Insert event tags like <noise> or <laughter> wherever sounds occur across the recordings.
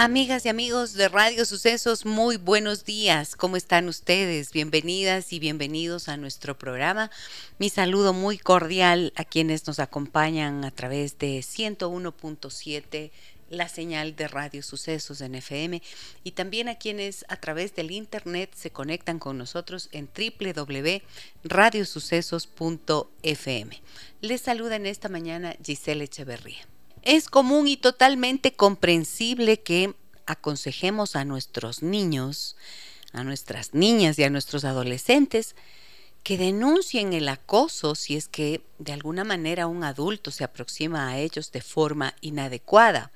Amigas y amigos de Radio Sucesos, muy buenos días. ¿Cómo están ustedes? Bienvenidas y bienvenidos a nuestro programa. Mi saludo muy cordial a quienes nos acompañan a través de 101.7 la señal de Radio Sucesos en FM y también a quienes a través del internet se conectan con nosotros en www.radiosucesos.fm. Les saluda en esta mañana Giselle Echeverría. Es común y totalmente comprensible que aconsejemos a nuestros niños, a nuestras niñas y a nuestros adolescentes que denuncien el acoso si es que de alguna manera un adulto se aproxima a ellos de forma inadecuada.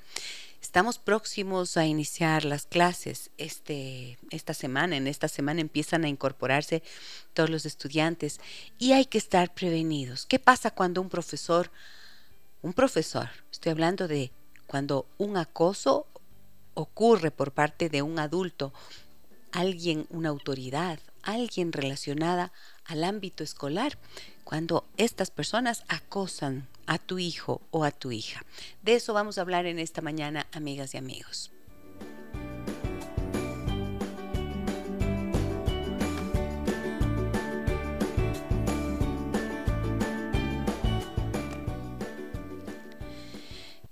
Estamos próximos a iniciar las clases este, esta semana. En esta semana empiezan a incorporarse todos los estudiantes y hay que estar prevenidos. ¿Qué pasa cuando un profesor un profesor, estoy hablando de cuando un acoso ocurre por parte de un adulto, alguien, una autoridad, alguien relacionada al ámbito escolar, cuando estas personas acosan a tu hijo o a tu hija. De eso vamos a hablar en esta mañana, amigas y amigos.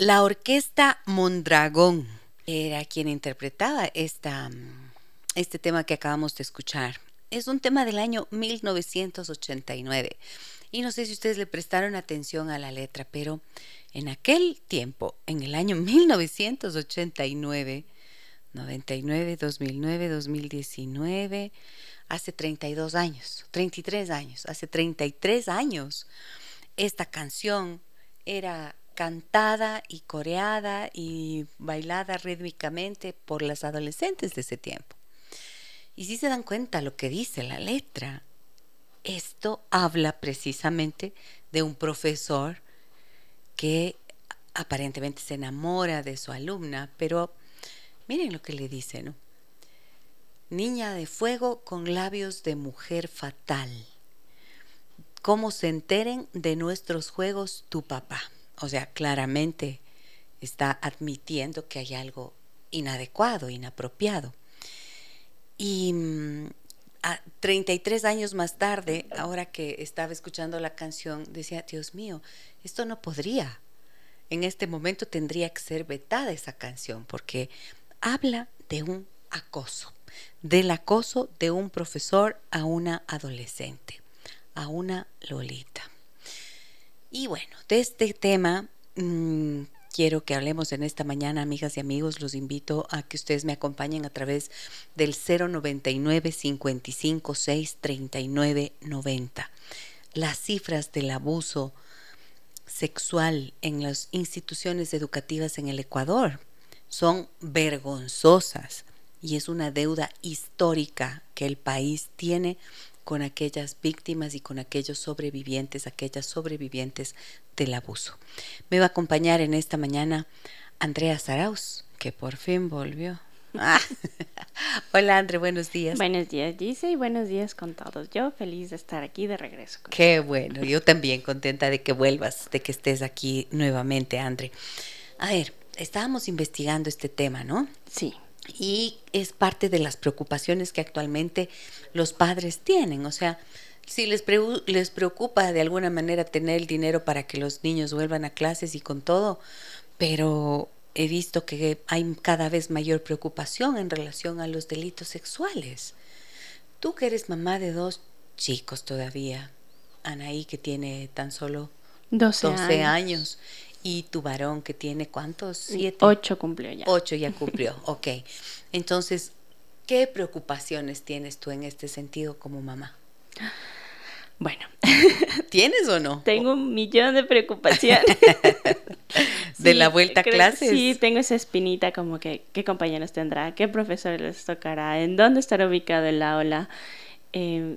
La orquesta Mondragón era quien interpretaba esta, este tema que acabamos de escuchar. Es un tema del año 1989. Y no sé si ustedes le prestaron atención a la letra, pero en aquel tiempo, en el año 1989, 99, 2009, 2019, hace 32 años, 33 años, hace 33 años, esta canción era cantada y coreada y bailada rítmicamente por las adolescentes de ese tiempo. Y si se dan cuenta lo que dice la letra, esto habla precisamente de un profesor que aparentemente se enamora de su alumna, pero miren lo que le dice, ¿no? Niña de fuego con labios de mujer fatal. ¿Cómo se enteren de nuestros juegos tu papá? O sea, claramente está admitiendo que hay algo inadecuado, inapropiado. Y mm, a 33 años más tarde, ahora que estaba escuchando la canción, decía, Dios mío, esto no podría. En este momento tendría que ser vetada esa canción porque habla de un acoso, del acoso de un profesor a una adolescente, a una Lolita. Y bueno, de este tema mm, quiero que hablemos en esta mañana, amigas y amigos. Los invito a que ustedes me acompañen a través del 099 55 6 39 90. Las cifras del abuso sexual en las instituciones educativas en el Ecuador son vergonzosas y es una deuda histórica que el país tiene con aquellas víctimas y con aquellos sobrevivientes, aquellas sobrevivientes del abuso. Me va a acompañar en esta mañana Andrea Saraus, que por fin volvió. Ah. <laughs> Hola André, buenos días. Buenos días Gise y buenos días con todos. Yo feliz de estar aquí de regreso. Qué bueno, yo también contenta de que vuelvas, de que estés aquí nuevamente, André. A ver, estábamos investigando este tema, ¿no? Sí y es parte de las preocupaciones que actualmente los padres tienen. O sea, si les, les preocupa de alguna manera tener el dinero para que los niños vuelvan a clases y con todo, pero he visto que hay cada vez mayor preocupación en relación a los delitos sexuales. Tú que eres mamá de dos chicos todavía, Anaí que tiene tan solo 12, años y tu varón que tiene cuántos? Siete. Ocho cumplió ya. Ocho ya <laughs> cumplió, ok. Entonces, ¿qué preocupaciones tienes tú en este sentido como mamá? Bueno. ¿Tienes o no? Tengo un millón de preocupaciones. <laughs> ¿De la vuelta a clases? Sí, tengo esa espinita como que qué compañeros tendrá, qué profesores les tocará, en dónde estará ubicado el aula. eh,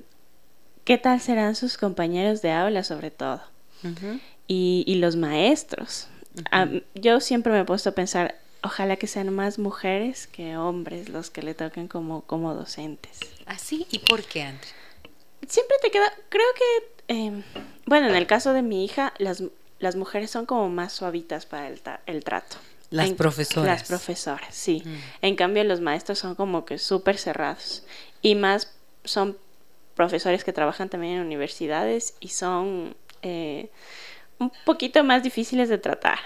qué tal serán sus compañeros de aula sobre todo. Y, los maestros. yo siempre me he puesto a pensar, ojalá que sean más mujeres que hombres los que le toquen como, como docentes. ¿Así? ¿Y por qué, André? Siempre te queda, creo que, em, bueno, en el caso de mi hija, las, las mujeres son como más suavitas para el, el trato. Las profesoras. Las profesoras, sí. Mm. En cambio, los maestros son como que súper cerrados. Y más son profesores que trabajan también en universidades y son eh, un poquito más difíciles de tratar.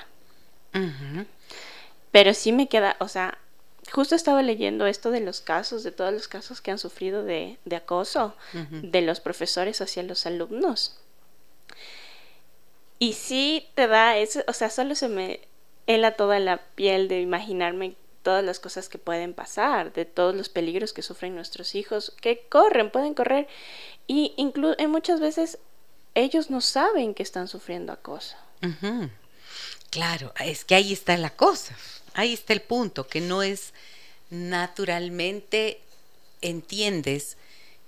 Pero sí me queda, o sea, justo estaba leyendo esto de los casos, de todos los casos que han sufrido de, acoso de los profesores hacia los alumnos. Y sí te da eso, o sea, solo se me hela toda la piel de imaginarme todas las cosas que pueden pasar, de todos los peligros que sufren nuestros hijos, que corren, pueden correr. Y incluso muchas veces ellos no saben que están sufriendo acoso. Claro, es que ahí está la cosa, ahí está el punto, que no es naturalmente entiendes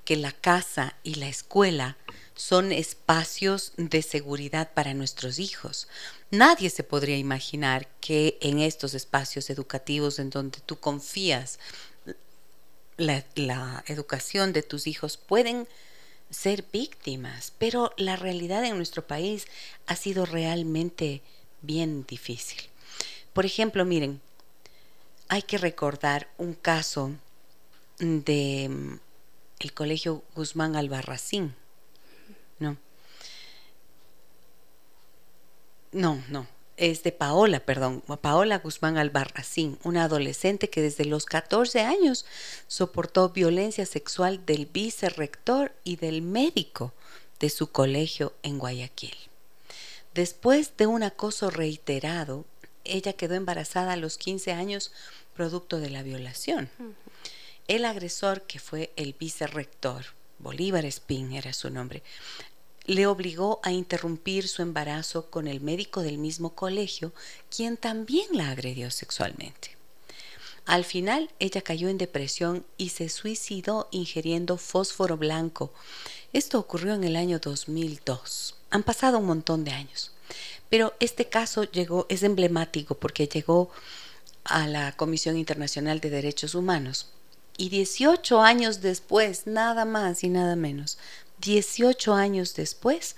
que la casa y la escuela son espacios de seguridad para nuestros hijos. Nadie se podría imaginar que en estos espacios educativos en donde tú confías la, educación de tus hijos pueden ser víctimas, pero la realidad en nuestro país ha sido realmente bien difícil. Por ejemplo, miren, hay que recordar un caso de mm, el Colegio Guzmán Albarracín no. No, no. Es de Paola, perdón, Paola Guzmán Albarracín, una adolescente que desde los 14 años soportó violencia sexual del vicerrector y del médico de su colegio en Guayaquil. Después de un acoso reiterado, ella quedó embarazada a los 15 años producto de la violación. El agresor, que fue el vicerrector, Bolívar Espín era su nombre, le obligó a interrumpir su embarazo con el médico del mismo colegio, quien también la agredió sexualmente. Al final, ella cayó en depresión y se suicidó ingiriendo fósforo blanco. Esto ocurrió en el año 2002. Han pasado un montón de años. Pero este caso llegó, es emblemático porque llegó a la Comisión Internacional de Derechos Humanos. Y 18 años después, nada más y nada menos, 18 años después,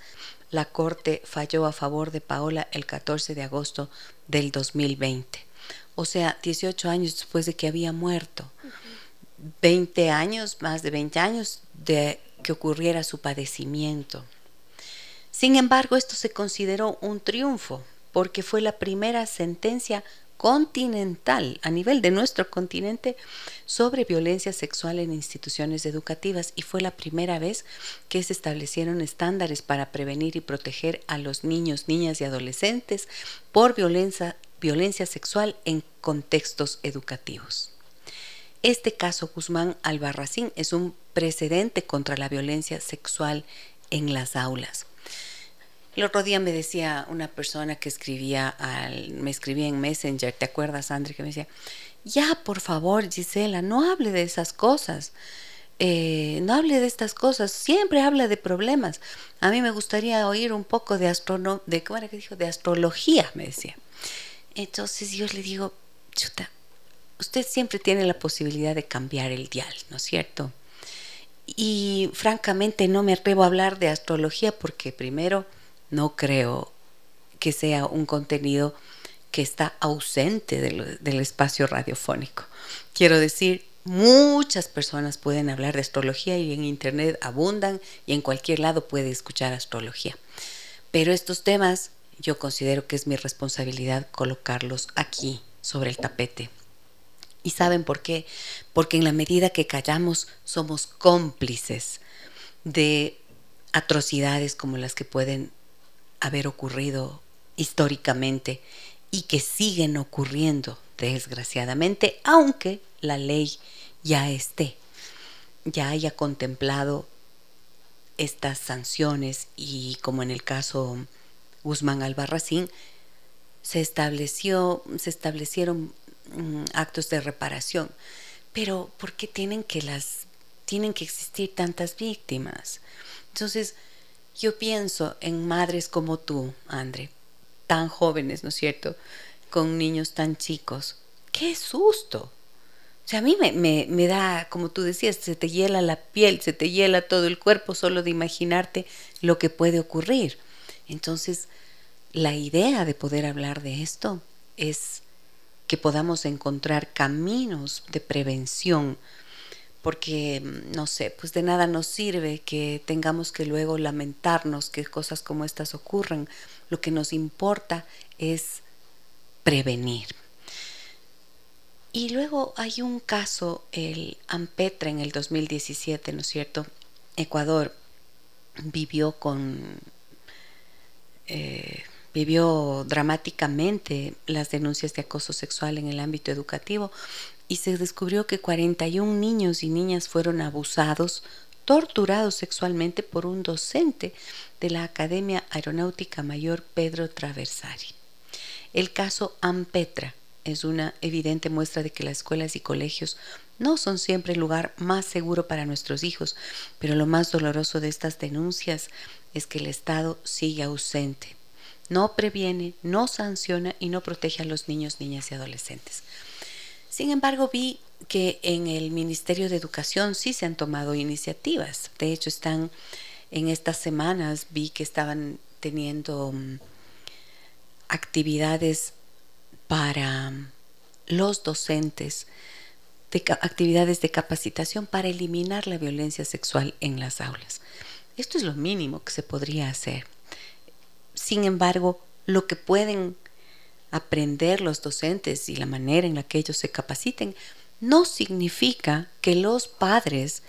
la Corte falló a favor de Paola el 14 de agosto del 2020. O sea, 18 años después de que había muerto. 20 años, más de 20 años de que ocurriera su padecimiento. Sin embargo, esto se consideró un triunfo porque fue la primera sentencia continental a nivel de nuestro continente sobre violencia sexual en instituciones educativas y fue la primera vez que se establecieron estándares para prevenir y proteger a los niños, niñas y adolescentes por violencia, violencia sexual en contextos educativos. Este caso Guzmán Albarracín es un precedente contra la violencia sexual en las aulas. El otro día me decía una persona que escribía, al, me escribía en Messenger, ¿te acuerdas, André? Que me decía, ya, por favor, Gisela, no hable de esas cosas. Eh, no hable de estas cosas, siempre habla de problemas. A mí me gustaría oír un poco de astrono de ¿cómo era que dijo? de astrología, me decía. Entonces yo le digo, chuta, usted siempre tiene la posibilidad de cambiar el dial, ¿no es cierto? Y francamente no me atrevo a hablar de astrología porque primero no creo que sea un contenido que está ausente del, espacio radiofónico. Quiero decir, muchas personas pueden hablar de astrología y en Internet abundan y en cualquier lado puede escuchar astrología. Pero estos temas yo considero que es mi responsabilidad colocarlos aquí sobre el tapete. ¿Y saben por qué? Porque en la medida que callamos somos cómplices de atrocidades como las que pueden haber ocurrido históricamente y que siguen ocurriendo desgraciadamente, aunque la ley ya esté, ya haya contemplado estas sanciones y como en el caso Guzmán Albarracín, se estableció, se establecieron mm, actos de reparación. Pero ¿por qué tienen que las tienen que existir tantas víctimas? Entonces, yo pienso en madres como tú, Andre, tan jóvenes, ¿no es cierto? Con niños tan chicos. ¡Qué susto! O sea, a mí me, me, me, da, como tú decías, se te hiela la piel, se te hiela todo el cuerpo solo de imaginarte lo que puede ocurrir. Entonces, la idea de poder hablar de esto es que podamos encontrar caminos de prevención, porque, no sé, pues de nada nos sirve que tengamos que luego lamentarnos que cosas como estas ocurran. Lo que nos importa es prevenir. Y luego hay un caso, el Ampetra en el 2017, ¿no es cierto? Ecuador vivió con... Eh, vivió dramáticamente las denuncias de acoso sexual en el ámbito educativo y se descubrió que 41 niños y niñas fueron abusados, torturados sexualmente por un docente de la Academia Aeronáutica Mayor Pedro Traversari. El caso Ampetra es una evidente muestra de que las escuelas y colegios no son siempre el lugar más seguro para nuestros hijos, pero lo más doloroso de estas denuncias es que el Estado sigue ausente. No previene, no sanciona y no protege a los niños, niñas y adolescentes. Sin embargo, vi que en el Ministerio de Educación sí se han tomado iniciativas. De hecho, están en estas semanas, vi que estaban teniendo mm, actividades para los docentes, de, actividades de capacitación para eliminar la violencia sexual en las aulas. Esto es lo mínimo que se podría hacer. Sin embargo, lo que pueden aprender los docentes y la manera en la que ellos se capaciten no significa que los padres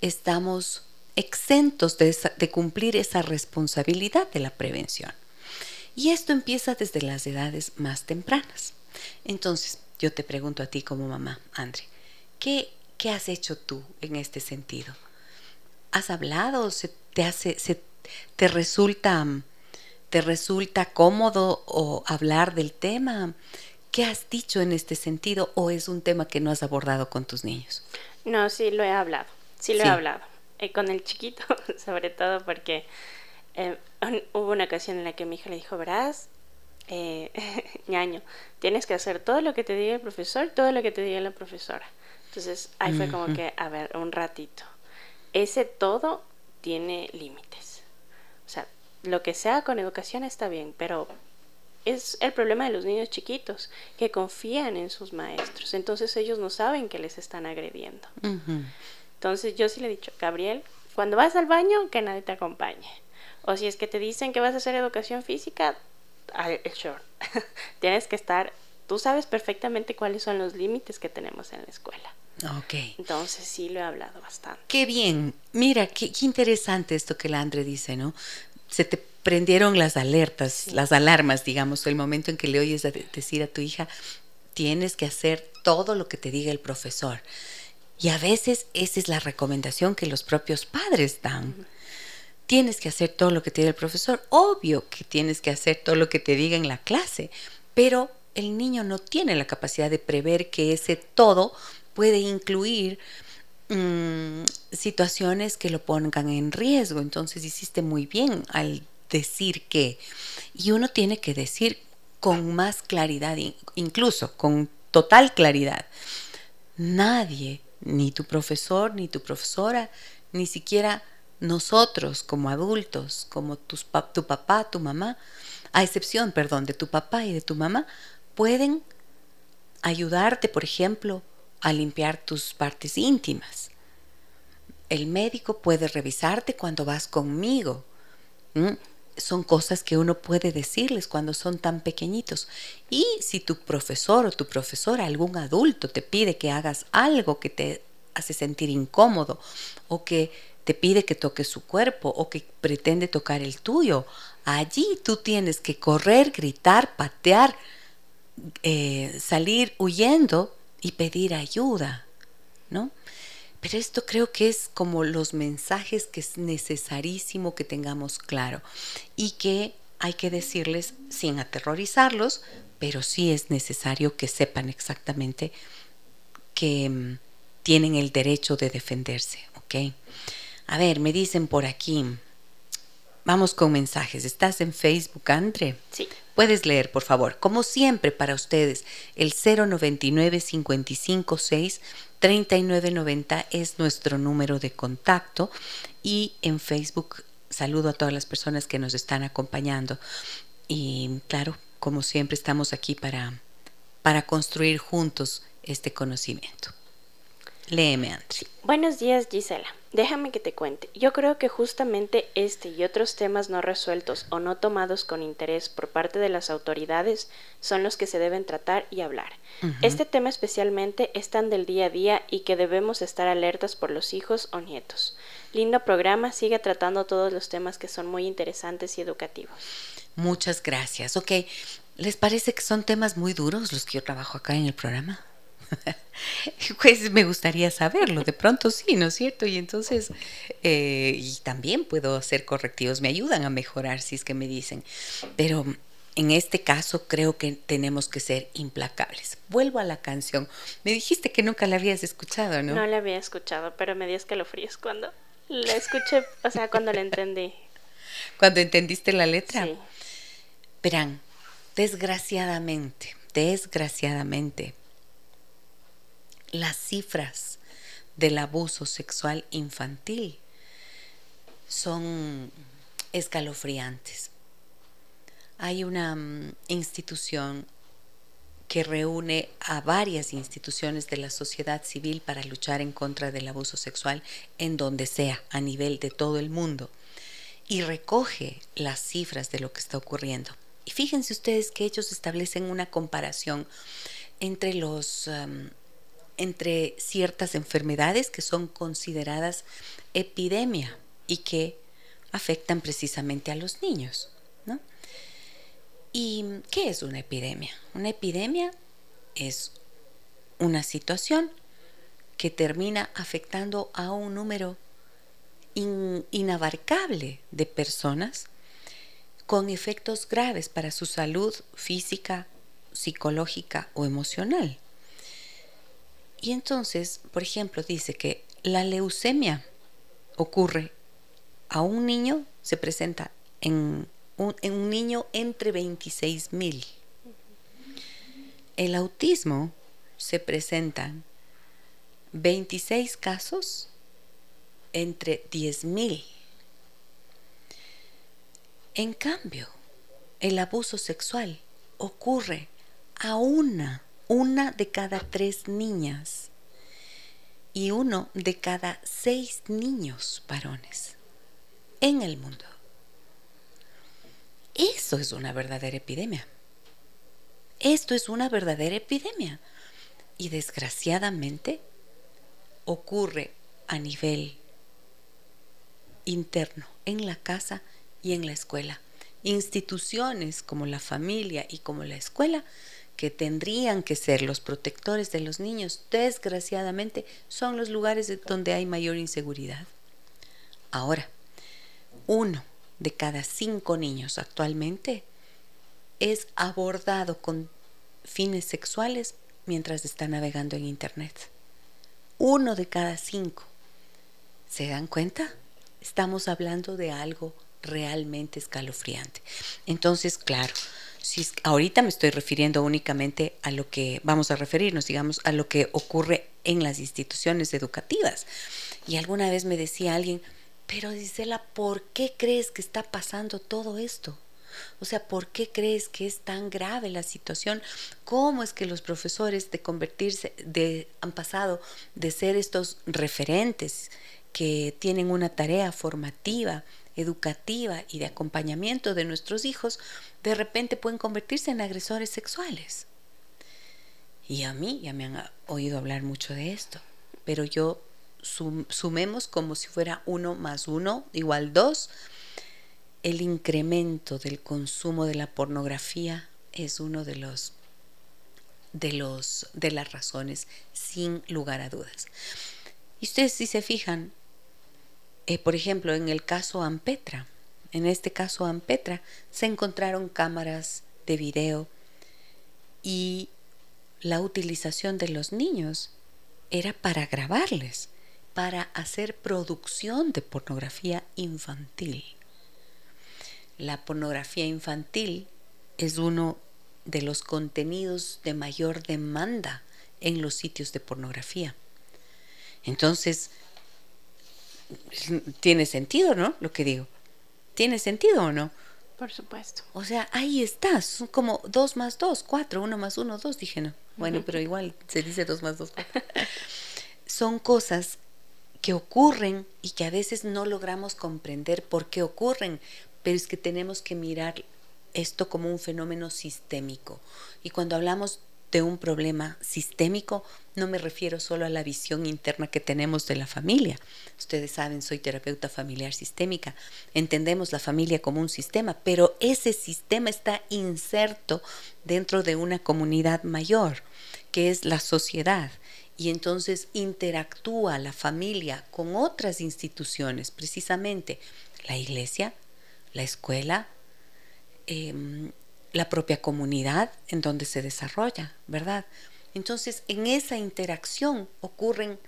estamos exentos de, cumplir esa responsabilidad de la prevención. Y esto empieza desde las edades más tempranas. Entonces, yo te pregunto a ti como mamá, Andre, ¿qué, qué has hecho tú en este sentido? ¿Has hablado? ¿Se te, hace, se, te, resulta, ¿Te resulta cómodo o hablar del tema? ¿Qué has dicho en este sentido o es un tema que no has abordado con tus niños? No, sí lo he hablado, sí lo he hablado. Eh, con el chiquito, <laughs> sobre todo porque eh, hubo una ocasión en la que mi hija le dijo, verás, eh, <laughs> ñaño, tienes que hacer todo lo que te diga el profesor, todo lo que te diga la profesora. Entonces ahí fue como que, a ver, un ratito. Ese todo tiene límites. O sea, lo que sea con educación está bien, pero es el problema de los niños chiquitos, que confían en sus maestros. Entonces ellos no saben que les están agrediendo. Entonces yo sí le he dicho, Gabriel, cuando vas al baño, que nadie te acompañe. O si es que te dicen que vas a hacer educación física, sure. <laughs> Tienes que estar, tú sabes perfectamente cuáles son los límites que tenemos en la escuela. Ok. Entonces sí lo he hablado bastante. Qué bien. Mira, qué, interesante esto que la Andre dice, ¿no? Se te prendieron las alertas, las alarmas, digamos, el momento en que le oyes decir a tu hija, tienes que hacer todo lo que te diga el profesor. Y a veces esa es la recomendación que los propios padres dan tienes que hacer todo lo que te diga el profesor. Obvio que tienes que hacer todo lo que te diga en la clase, pero el niño no tiene la capacidad de prever que ese todo puede incluir mm, situaciones que lo pongan en riesgo. Entonces hiciste muy bien al decir que. Y uno tiene que decir con más claridad, incluso con total claridad. Nadie, ni tu profesor, ni tu profesora, ni siquiera nosotros como adultos, como tus, tu papá, tu mamá, a excepción, perdón, de tu papá y de tu mamá, pueden ayudarte, por ejemplo, a limpiar tus partes íntimas. El médico puede revisarte cuando vas conmigo. Son cosas que uno puede decirles cuando son tan pequeñitos. Y si tu profesor o tu profesora, algún adulto, te pide que hagas algo que te hace sentir incómodo o que te pide que toques su cuerpo o que pretende tocar el tuyo. Allí tú tienes que correr, gritar, patear, eh, salir huyendo y pedir ayuda, ¿no? Pero esto creo que es como los mensajes que es necesarísimo que tengamos claro y que hay que decirles sin aterrorizarlos, pero sí es necesario que sepan exactamente que mm, tienen el derecho de defenderse, Ok. A ver, me dicen por aquí. Vamos con mensajes. ¿Estás en Facebook, Andre? Sí. Puedes leer, por favor. Como siempre, para ustedes, el 099 556 3990 es nuestro número de contacto y en Facebook saludo a todas las personas que nos están acompañando. Y claro, como siempre, estamos aquí para, para construir juntos este conocimiento. Léeme, Andri. Buenos días, Gisela. Déjame que te cuente. Yo creo que justamente este y otros temas no resueltos o no tomados con interés por parte de las autoridades son los que se deben tratar y hablar. Este tema especialmente es tan del día a día y que debemos estar alertas por los hijos o nietos. Lindo programa, sigue tratando todos los temas que son muy interesantes y educativos. Muchas gracias. Ok, ¿les parece que son temas muy duros los que yo trabajo acá en el programa? <laughs> pues me gustaría saberlo, de pronto sí, ¿no es cierto? Y entonces, eh, y también puedo hacer correctivos, me ayudan a mejorar si es que me dicen, pero en este caso creo que tenemos que ser implacables. Vuelvo a la canción. Me dijiste que nunca la habías escuchado, ¿no? No la había escuchado, pero me dio escalofríos cuando la escuché, o sea, cuando la entendí. Cuando entendiste la letra. Sí. Verán, desgraciadamente, desgraciadamente, las cifras del abuso sexual infantil son escalofriantes. Hay una mm, institución que reúne a varias instituciones de la sociedad civil para luchar en contra del abuso sexual en donde sea, a nivel de todo el mundo, y recoge las cifras de lo que está ocurriendo. Y fíjense ustedes que ellos establecen una comparación entre los um, entre ciertas enfermedades que son consideradas epidemia y que afectan precisamente a los niños. ¿no? ¿Y qué es una epidemia? Una epidemia es una situación que termina afectando a un número inabarcable de personas con efectos graves para su salud física, psicológica o emocional. Y entonces, por ejemplo, dice que la leucemia ocurre a un niño, se presenta en un, niño entre 26 mil. El autismo se presenta 26 casos entre 10 mil. En cambio, el abuso sexual ocurre a una una de cada tres niñas y uno de cada seis niños varones en el mundo. Eso es una verdadera epidemia. Esto es una verdadera epidemia. Y desgraciadamente ocurre a nivel interno, en la casa y en la escuela. Instituciones como la familia y como la escuela que tendrían que ser los protectores de los niños, desgraciadamente son los lugares donde hay mayor inseguridad. Ahora, uno de cada cinco niños actualmente es abordado con fines sexuales mientras está navegando en Internet. Uno de cada cinco. ¿Se dan cuenta? Estamos hablando de algo realmente escalofriante. Entonces, claro, si ahorita me estoy refiriendo únicamente a lo que vamos a referirnos, digamos, a lo que ocurre en las instituciones educativas. Y alguna vez me decía alguien, pero Gisela, ¿por qué crees que está pasando todo esto? O sea, ¿por qué crees que es tan grave la situación? ¿Cómo es que los profesores de convertirse, de, han pasado de ser estos referentes que tienen una tarea formativa, educativa y de acompañamiento de nuestros hijos, de repente pueden convertirse en agresores sexuales. Y a mí ya me han oído hablar mucho de esto, pero yo sumemos como si fuera uno más uno igual dos. El incremento del consumo de la pornografía es uno de los de los de las razones sin lugar a dudas. Y ustedes si se fijan, eh, por ejemplo, en el caso Ampetra, en este caso Ampetra, se encontraron cámaras de video y la utilización de los niños era para grabarles, para hacer producción de pornografía infantil. La pornografía infantil es uno de los contenidos de mayor demanda en los sitios de pornografía. Entonces, tiene sentido, ¿no? Lo que digo. ¿Tiene sentido o no? Por supuesto. O sea, ahí estás, son como dos más dos, cuatro, uno más uno, dos, dije no. Bueno, pero igual se dice dos más dos, <laughs> son cosas que ocurren y que a veces no logramos comprender por qué ocurren, pero es que tenemos que mirar esto como un fenómeno sistémico. Y cuando hablamos de un problema sistémico, no me refiero solo a la visión interna que tenemos de la familia. Ustedes saben, soy terapeuta familiar sistémica. Entendemos la familia como un sistema, pero ese sistema está inserto dentro de una comunidad mayor, que es la sociedad. Y entonces interactúa la familia con otras instituciones, precisamente la iglesia, la escuela, em, la propia comunidad en donde se desarrolla, ¿verdad? Entonces, en esa interacción ocurren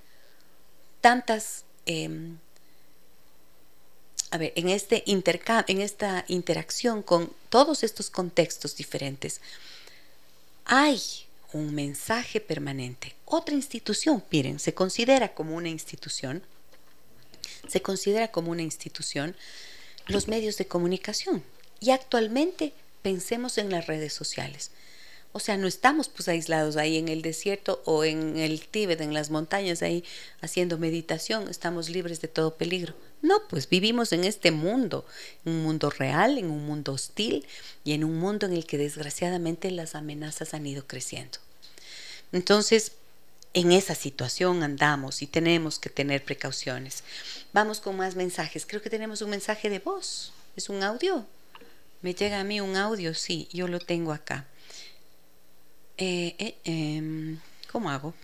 tantas, em, a ver, en, este en esta interacción con todos estos contextos diferentes, hay un mensaje permanente. Otra institución, miren, se considera como una institución, se considera como una institución los medios de comunicación. Y actualmente pensemos en las redes sociales. O sea, no estamos pues aislados ahí en el desierto o en el Tíbet, en las montañas ahí haciendo meditación, estamos libres de todo peligro. No, pues vivimos en este mundo, en un mundo real, en un mundo hostil y en un mundo en el que desgraciadamente las amenazas han ido creciendo. Entonces, en esa situación andamos y tenemos que tener precauciones. Vamos con más mensajes. Creo que tenemos un mensaje de voz. ¿Es un audio? Me llega a mí un audio, sí, yo lo tengo acá. Eh, eh, em, ¿Cómo hago?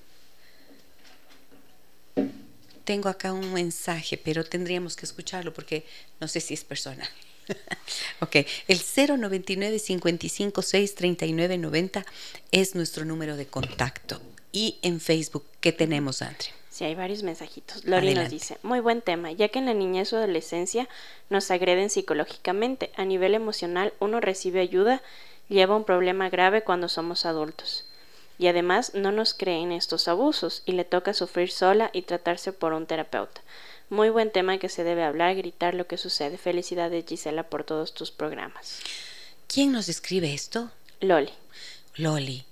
Tengo acá un mensaje, pero tendríamos que escucharlo porque no sé si es personal. <laughs> ok, el 099 55 6 39 90 es nuestro número de contacto. Y en Facebook, ¿qué tenemos, Andre? Sí, hay varios mensajitos. Lori nos dice, muy buen tema, ya que en la niñez o adolescencia nos agreden psicológicamente. A nivel emocional, uno recibe ayuda, lleva un problema grave cuando somos adultos. Y además no nos creen estos abusos y le toca sufrir sola y tratarse por un terapeuta. Muy buen tema que se debe hablar, gritar lo que sucede. Felicidades Gisela por todos tus programas. ¿Quién nos escribe esto? Loli. Loli.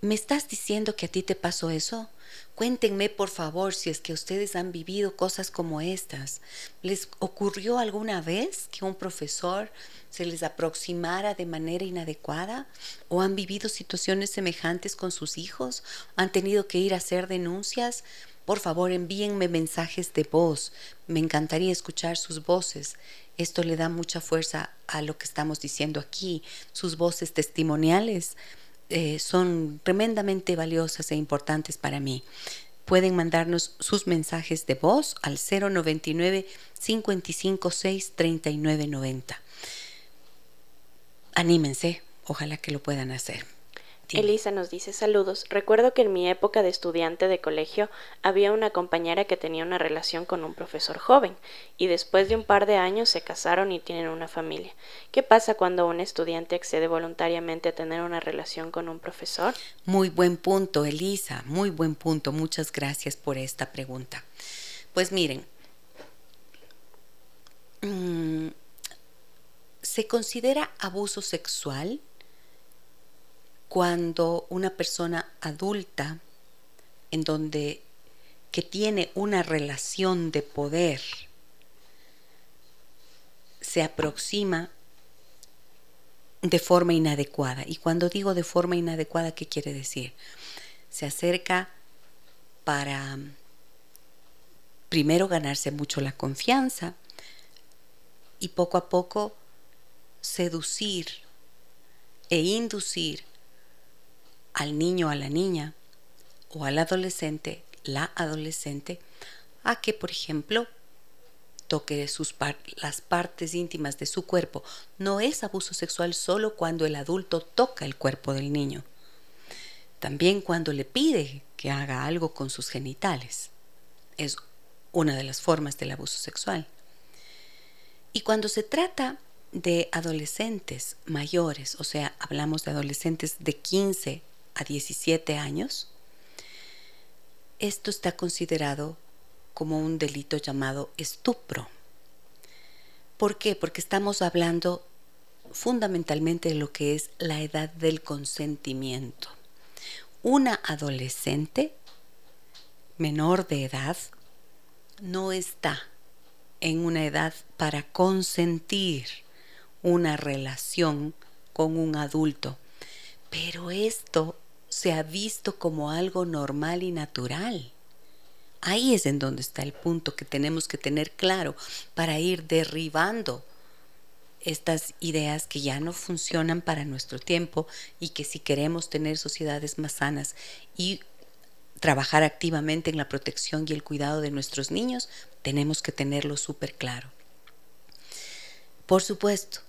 ¿Me estás diciendo que a ti te pasó eso? Cuéntenme, por favor, si es que ustedes han vivido cosas como estas. ¿Les ocurrió alguna vez que un profesor se les aproximara de manera inadecuada? ¿O han vivido situaciones semejantes con sus hijos? ¿Han tenido que ir a hacer denuncias? Por favor, envíenme mensajes de voz. Me encantaría escuchar sus voces. Esto le da mucha fuerza a lo que estamos diciendo aquí, sus voces testimoniales eh, son tremendamente valiosas e importantes para mí. Pueden mandarnos sus mensajes de voz al 099 556 3990. Anímense, ojalá que lo puedan hacer. Elisa nos dice saludos. Recuerdo que en mi época de estudiante de colegio había una compañera que tenía una relación con un profesor joven y después de un par de años se casaron y tienen una familia. ¿Qué pasa cuando un estudiante accede voluntariamente a tener una relación con un profesor? Muy buen punto, Elisa, muy buen punto. Muchas gracias por esta pregunta. Pues miren, mm, se considera abuso sexual cuando una persona adulta en donde que tiene una relación de poder se aproxima de forma inadecuada. Y cuando digo de forma inadecuada, ¿qué quiere decir? Se acerca para primero ganarse mucho la confianza y poco a poco seducir e inducir al niño a la niña o al adolescente, la adolescente, a que, por ejemplo, toque sus las partes íntimas de su cuerpo. No es abuso sexual solo cuando el adulto toca el cuerpo del niño. También cuando le pide que haga algo con sus genitales. Es una de las formas del abuso sexual. Y cuando se trata de adolescentes mayores, o sea, hablamos de adolescentes de 15 a 17 años, esto está considerado como un delito llamado estupro. ¿Por qué? Porque estamos hablando fundamentalmente de lo que es la edad del consentimiento. Una adolescente menor de edad no está en una edad para consentir una relación con un adulto, pero esto se ha visto como algo normal y natural. Ahí es en donde está el punto que tenemos que tener claro para ir derribando estas ideas que ya no funcionan para nuestro tiempo y que si queremos tener sociedades más sanas y trabajar activamente en la protección y el cuidado de nuestros niños, tenemos que tenerlo súper claro. Por supuesto,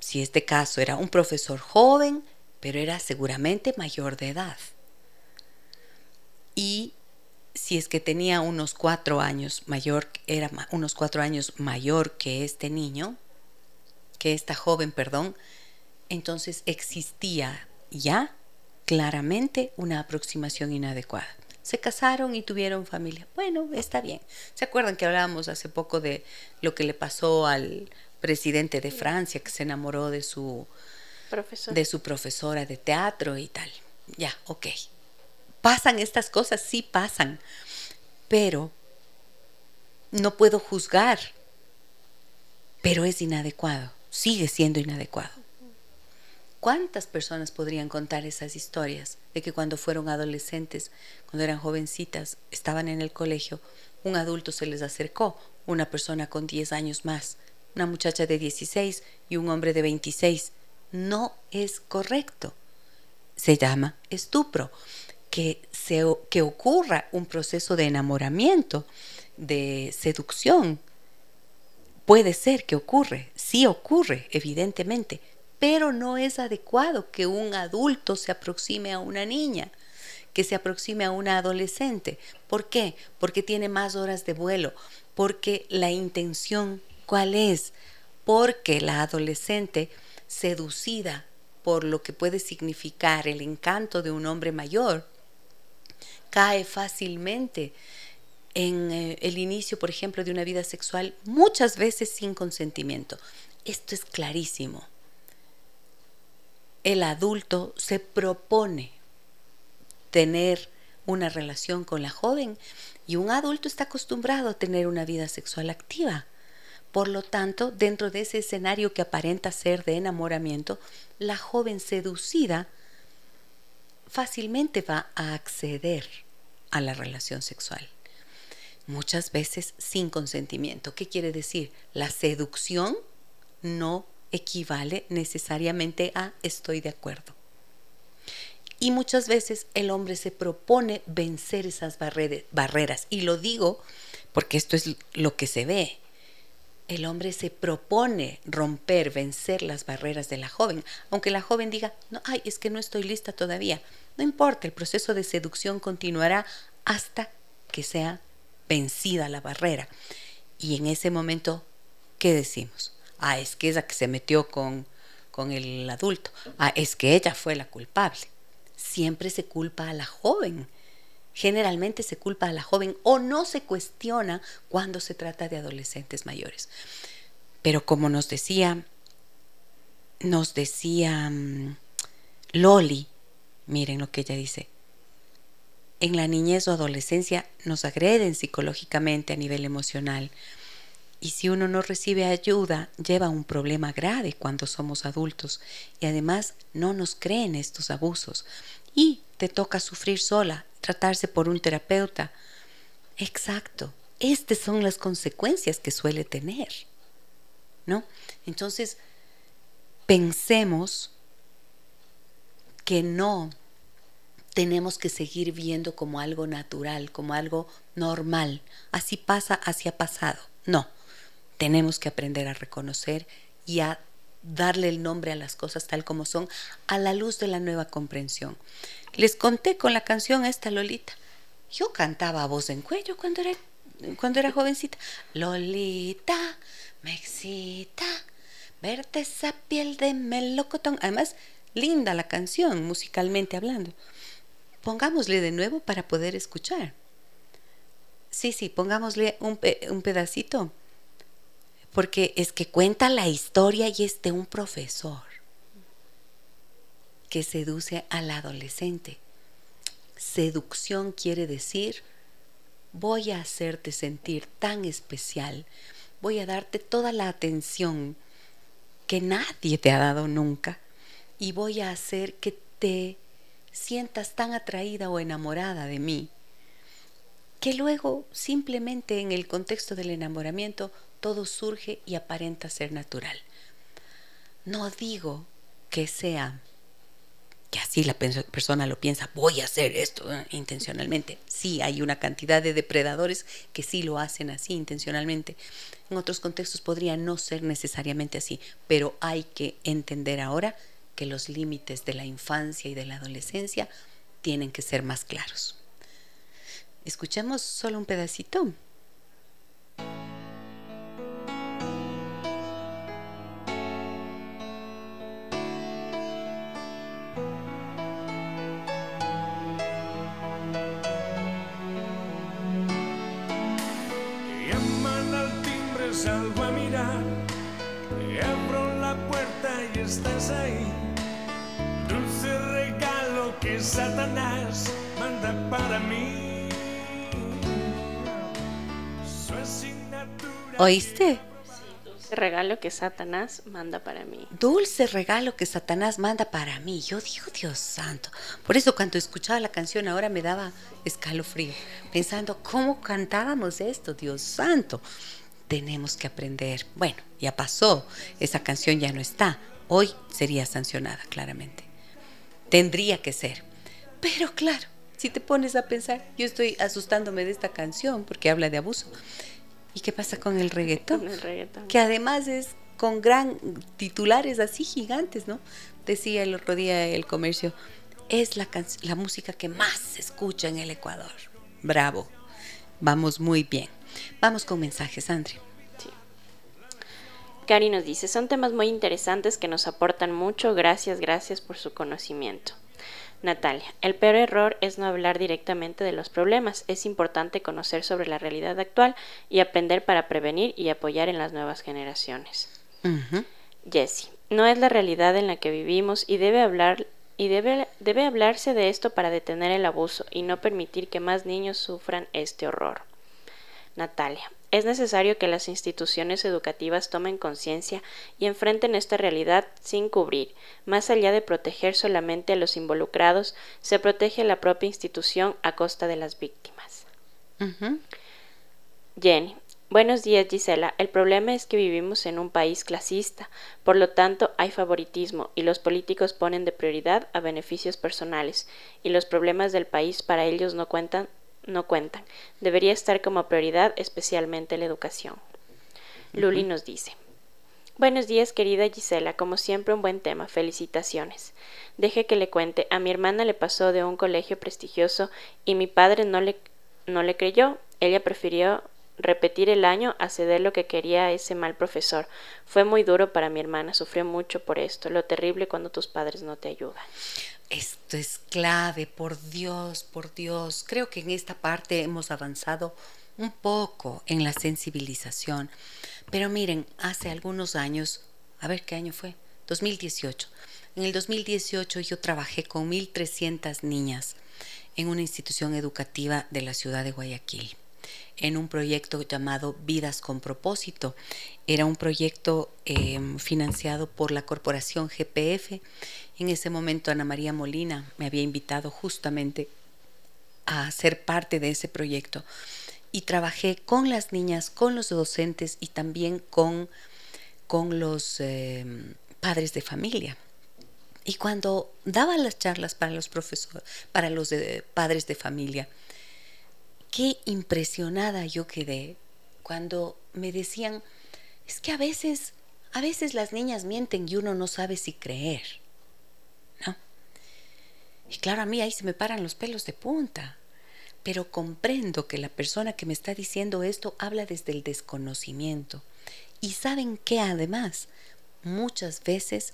si este caso era un profesor joven, pero era seguramente mayor de edad. Y si es que tenía unos cuatro años mayor, era unos cuatro años mayor que este niño, que esta joven, perdón, entonces existía ya claramente una aproximación inadecuada. Se casaron y tuvieron familia. Bueno, está bien. ¿Se acuerdan que hablábamos hace poco de lo que le pasó al presidente de Francia que se enamoró de su de su profesora de teatro y tal? Ya, ok pasan estas cosas, sí pasan, pero no puedo juzgar, pero es inadecuado, sigue siendo inadecuado. ¿Cuántas personas podrían contar esas historias de que cuando fueron adolescentes, cuando eran jovencitas, estaban en el colegio, un adulto se les acercó, una persona con 10 años más, una muchacha de 16 y un hombre de 26? No es correcto. Se llama estupro que, se, que ocurra un proceso de enamoramiento, de seducción. Puede ser que ocurre, sí ocurre, evidentemente, pero no es adecuado que un adulto se aproxime a una niña, que se aproxime a una adolescente. ¿Por qué? Porque tiene más horas de vuelo, porque la intención, ¿cuál es? Porque la adolescente seducida por lo que puede significar el encanto de un hombre mayor, cae fácilmente en eh, el inicio, por ejemplo, de una vida sexual, muchas veces sin consentimiento. Esto es clarísimo. El adulto se propone tener una relación con la joven y un adulto está acostumbrado a tener una vida sexual activa. Por lo tanto, dentro de ese escenario que aparenta ser de enamoramiento, la joven seducida fácilmente va a acceder a la relación sexual. Muchas veces sin consentimiento. ¿Qué quiere decir? La seducción no equivale necesariamente a estoy de acuerdo. Y muchas veces el hombre se propone vencer esas barreras. Y lo digo porque esto es lo que se ve el hombre se propone romper, vencer las barreras de la joven, aunque la joven diga, no, ay, es que no estoy lista todavía. No importa, el proceso de seducción continuará hasta que sea vencida la barrera. Y en ese momento, ¿qué decimos? Ah, es que esa que se metió con, con el adulto. Ah, es que ella fue la culpable. Siempre se culpa a la joven generalmente se culpa a la joven o no se cuestiona cuando se trata de adolescentes mayores. Pero como nos decía, nos decía mm, Loli, miren lo que ella dice, en la niñez o adolescencia nos agreden psicológicamente a nivel emocional. Y si uno no recibe ayuda, lleva un problema grave cuando somos adultos. Y además no nos creen estos abusos. Y te toca sufrir sola tratarse por un terapeuta. Exacto, estas son las consecuencias que suele tener. ¿No? Entonces, pensemos que no tenemos que seguir viendo como algo natural, como algo normal. Así pasa, así ha pasado. No, tenemos que aprender a reconocer y a darle el nombre a las cosas tal como son a la luz de la nueva comprensión. Les conté con la canción esta Lolita. Yo cantaba a voz en cuello cuando era cuando era jovencita. Lolita, me excita verte esa piel de melocotón. Además, linda la canción, musicalmente hablando. Pongámosle de nuevo para poder escuchar. Sí, sí, pongámosle un, un pedacito. Porque es que cuenta la historia y es de un profesor que seduce al adolescente. Seducción quiere decir, voy a hacerte sentir tan especial, voy a darte toda la atención que nadie te ha dado nunca y voy a hacer que te sientas tan atraída o enamorada de mí que luego simplemente en el contexto del enamoramiento todo surge y aparenta ser natural. No digo que sea que así la persona lo piensa, voy a hacer esto intencionalmente. Sí, hay una cantidad de depredadores que sí lo hacen así intencionalmente. En otros contextos podría no ser necesariamente así, pero hay que entender ahora que los límites de la infancia y de la adolescencia tienen que ser más claros. Escuchemos solo un pedacito. Satanás manda para mí. ¿Oíste? Dulce regalo que Satanás manda para mí. Dulce regalo que Satanás manda para mí. Yo digo, Dios santo. Por eso cuando escuchaba la canción ahora me daba escalofrío, pensando, ¿cómo cantábamos esto, Dios santo? Tenemos que aprender. Bueno, ya pasó, esa canción ya no está, hoy sería sancionada claramente. Tendría que ser. Pero claro, si te pones a pensar, yo estoy asustándome de esta canción porque habla de abuso. ¿Y qué pasa con el reggaetón? el reggaetón. Que además es con gran titulares así gigantes, ¿no? Decía el otro día el comercio, es la, la música que más se escucha en el Ecuador. Bravo, vamos muy bien. Vamos con mensajes, André. Cari nos dice, son temas muy interesantes que nos aportan mucho, gracias, gracias por su conocimiento. Natalia, el peor error es no hablar directamente de los problemas, es importante conocer sobre la realidad actual y aprender para prevenir y apoyar en las nuevas generaciones. Jessie, no es la realidad en la que vivimos y debe hablar y debe, debe hablarse de esto para detener el abuso y no permitir que más niños sufran este horror. Natalia, es necesario que las instituciones educativas tomen conciencia y enfrenten esta realidad sin cubrir. Más allá de proteger solamente a los involucrados, se protege a la propia institución a costa de las víctimas. Jenny. Buenos días, Gisela. El problema es que vivimos en un país clasista, por lo tanto hay favoritismo y los políticos ponen de prioridad a beneficios personales y los problemas del país para ellos no cuentan no cuentan. Debería estar como prioridad especialmente la educación. Luli nos dice. Buenos días, querida Gisela. Como siempre, un buen tema. Felicitaciones. Deje que le cuente. A mi hermana le pasó de un colegio prestigioso y mi padre no le, no le creyó. Ella prefirió repetir el año a lo que quería ese mal profesor. Fue muy duro para mi hermana. Sufrió mucho por esto. Lo terrible cuando tus padres no te ayudan. Esto es clave, por Dios, por Dios. Creo que en esta parte hemos avanzado un poco en la sensibilización. Pero miren, hace algunos años, a ver qué año fue, 2018. En el 2018 yo trabajé con 1.300 niñas en una institución educativa de la ciudad de Guayaquil, en un proyecto llamado Vidas con propósito. Era un proyecto em, financiado por la corporación GPF en ese momento Ana María Molina me había invitado justamente a ser parte de ese proyecto y trabajé con las niñas, con los docentes y también con, con los em, padres de familia. Y cuando daba las charlas para los profesores, para los padres de familia, qué impresionada yo quedé cuando me decían, es que a veces, a veces las niñas mienten y uno no sabe si creer. Y claro, a mí ahí se me paran los pelos de punta, pero comprendo que la persona que me está diciendo esto habla desde el desconocimiento. Y saben que además, muchas veces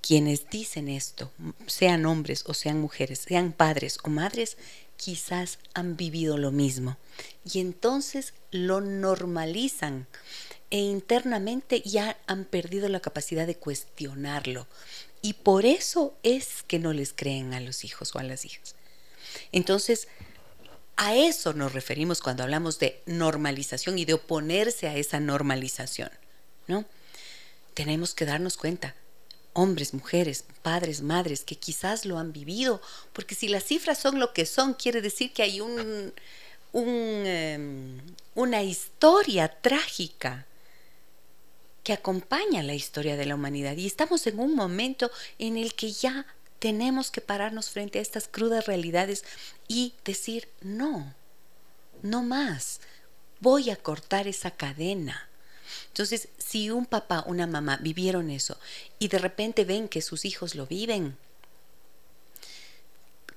quienes dicen esto, sean hombres o sean mujeres, sean padres o madres, quizás han vivido lo mismo. Y entonces lo normalizan e internamente ya han perdido la capacidad de cuestionarlo. Y por eso es que no les creen a los hijos o a las hijas. Entonces, a eso nos referimos cuando hablamos de normalización y de oponerse a esa normalización, ¿no? Tenemos que darnos cuenta, hombres, mujeres, padres, madres, que quizás lo han vivido, porque si las cifras son lo que son, quiere decir que hay un, em, una historia trágica que acompaña la historia de la humanidad. Y estamos en un momento en el que ya tenemos que pararnos frente a estas crudas realidades y decir, no, no más, voy a cortar esa cadena. Entonces, si un papá, una mamá vivieron eso y de repente ven que sus hijos lo viven,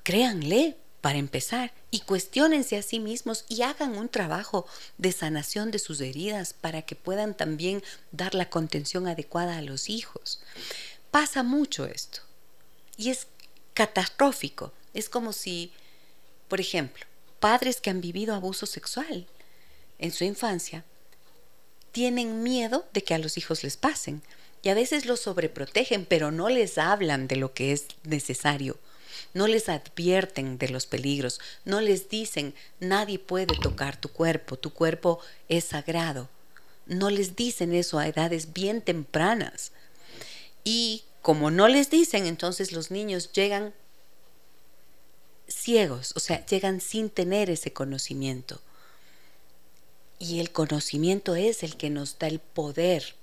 créanle para empezar y cuestionense a sí mismos y hagan un trabajo de sanación de sus heridas para que puedan también dar la contención adecuada a los hijos. Pasa mucho esto y es catastrófico. Es como si, por ejemplo, padres que han vivido abuso sexual en su infancia tienen miedo de que a los hijos les pasen y a veces los sobreprotegen, pero no les hablan de lo que es necesario. No les advierten de los peligros, no les dicen nadie puede tocar tu cuerpo, tu cuerpo es sagrado. No les dicen eso a edades bien tempranas. Y como no les dicen, entonces los niños llegan ciegos, o sea, llegan sin tener ese conocimiento. Y el conocimiento es el que nos da el poder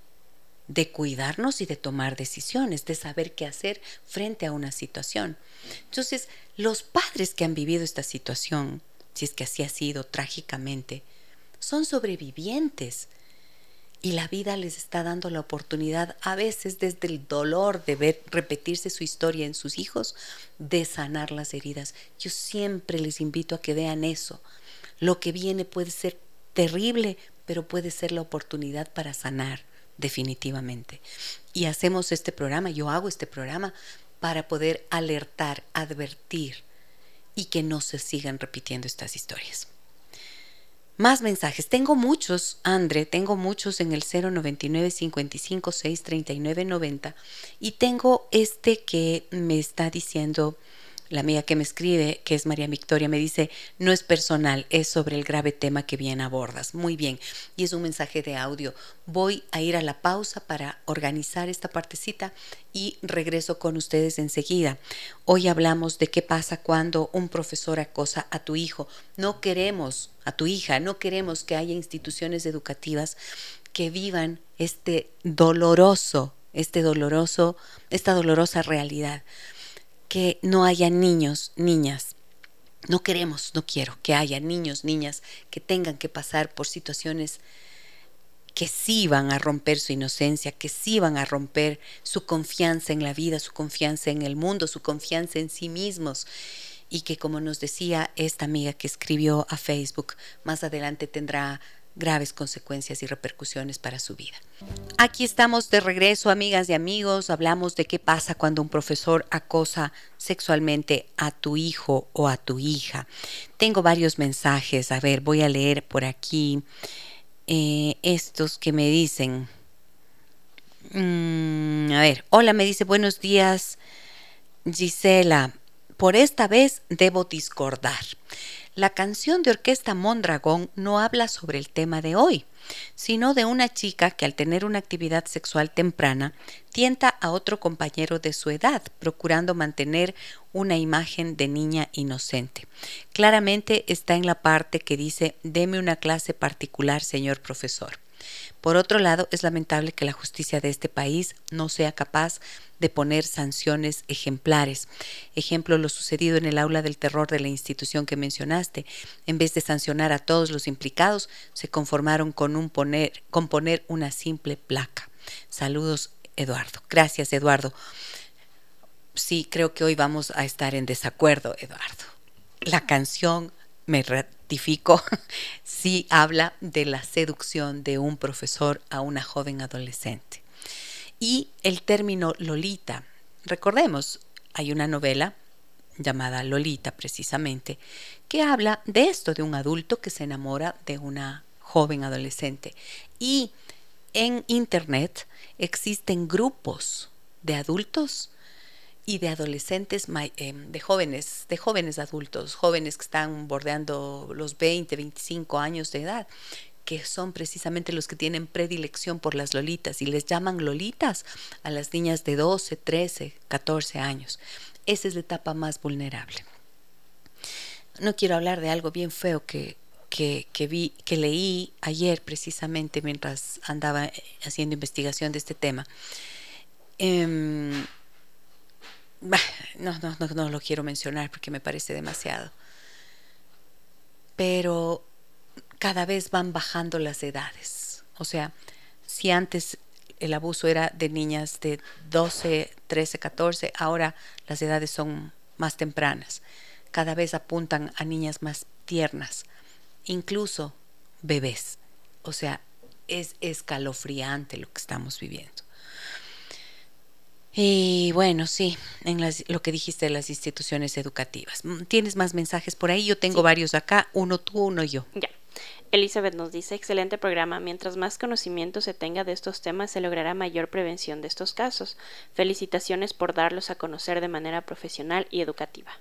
de cuidarnos y de tomar decisiones, de saber qué hacer frente a una situación. Entonces, los padres que han vivido esta situación, si es que así ha sido trágicamente, son sobrevivientes y la vida les está dando la oportunidad, a veces desde el dolor de ver repetirse su historia en sus hijos, de sanar las heridas. Yo siempre les invito a que vean eso. Lo que viene puede ser terrible, pero puede ser la oportunidad para sanar definitivamente. Y hacemos este programa, yo hago este programa para poder alertar, advertir y que no se sigan repitiendo estas historias. Más mensajes. Tengo muchos, Andre, tengo muchos en el 099 55 6 39 90 y tengo este que me está diciendo la amiga que me escribe, que es María Victoria, me dice, no es personal, es sobre el grave tema que bien abordas. Muy bien, y es un mensaje de audio. Voy a ir a la pausa para organizar esta partecita y regreso con ustedes enseguida. Hoy hablamos de qué pasa cuando un profesor acosa a tu hijo. No queremos, a tu hija, no queremos que haya instituciones educativas que vivan este doloroso, este doloroso, esta dolorosa realidad que no haya niños, niñas. No queremos, no quiero que haya niños, niñas que tengan que pasar por situaciones que sí van a romper su inocencia, que sí van a romper su confianza en la vida, su confianza en el mundo, su confianza en sí mismos. Y que como nos decía esta amiga que escribió a Facebook, más adelante tendrá graves consecuencias y repercusiones para su vida. Aquí estamos de regreso, amigas y amigos. Hablamos de qué pasa cuando un profesor acosa sexualmente a tu hijo o a tu hija. Tengo varios mensajes. A ver, voy a leer por aquí eh, estos que me dicen. Mm, a ver, hola, me dice buenos días, Gisela. Por esta vez debo discordar. La canción de orquesta Mondragón no habla sobre el tema de hoy, sino de una chica que al tener una actividad sexual temprana tienta a otro compañero de su edad, procurando mantener una imagen de niña inocente. Claramente está en la parte que dice, deme una clase particular, señor profesor. Por otro lado, es lamentable que la justicia de este país no sea capaz de poner sanciones ejemplares. Ejemplo, lo sucedido en el aula del terror de la institución que mencionaste. En vez de sancionar a todos los implicados, se conformaron con, un poner, con poner una simple placa. Saludos, Eduardo. Gracias, Eduardo. Sí, creo que hoy vamos a estar en desacuerdo, Eduardo. La canción me ratifico, <laughs> sí habla de la seducción de un profesor a una joven adolescente. Y el término Lolita, recordemos, hay una novela llamada Lolita precisamente, que habla de esto, de un adulto que se enamora de una joven adolescente. Y en Internet existen grupos de adultos y de adolescentes, em, de jóvenes, de jóvenes adultos, jóvenes que están bordeando los 20, 25 años de edad, que son precisamente los que tienen predilección por las lolitas y les llaman lolitas a las niñas de 12, 13, 14 años. Esa es la etapa más vulnerable. No quiero hablar de algo bien feo que, que, vi, que leí ayer precisamente mientras andaba eh, haciendo investigación de este tema. Em, no, no, no, no lo quiero mencionar porque me parece demasiado. Pero cada vez van bajando las edades. O sea, si antes el abuso era de niñas de 12, 13, 14, ahora las edades son más tempranas. Cada vez apuntan a niñas más tiernas incluso bebés. O sea, es escalofriante lo que estamos viviendo. Y bueno, sí, en lo que dijiste de las instituciones educativas. Mm, ¿Tienes más mensajes por ahí? Yo tengo varios acá, uno tú, uno yo. Ya. Elizabeth nos dice, excelente programa, mientras más conocimiento se tenga de estos temas se logrará mayor prevención de estos casos. Felicitaciones por darlos a conocer de manera profesional y educativa.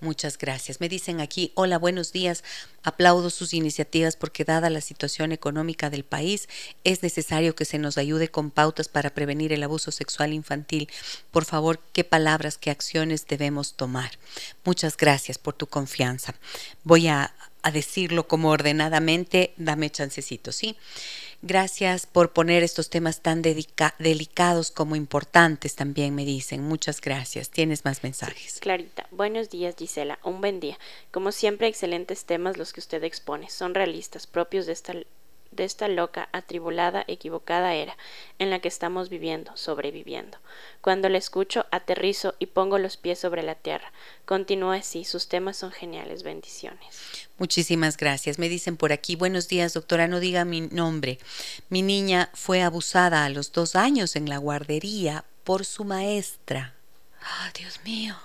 Muchas gracias. Me dicen aquí, hola, buenos días. Aplaudo sus iniciativas porque dada la situación económica del país, es necesario que se nos ayude con pautas para prevenir el abuso sexual infantil. Por favor, ¿qué palabras, qué acciones debemos tomar? Muchas gracias por tu confianza. Voy a, a decirlo como ordenadamente, dame chancecito, ¿sí? Gracias por poner estos temas tan delicados como importantes también, me dicen. Muchas gracias. Tienes más mensajes. Clarita. Buenos días, Gisela. Un buen día. Como siempre, excelentes temas los que usted expone. Son realistas, propios de esta de esta loca, atribulada, equivocada era en la que estamos viviendo, sobreviviendo. Cuando la escucho, aterrizo y pongo los pies sobre la tierra. Continúa así, sus temas son geniales. Bendiciones. Muchísimas gracias. Me dicen por aquí, buenos días, doctora, no diga mi nombre. Mi niña fue abusada a los dos años en la guardería por su maestra. ¡Ah, Dios mío!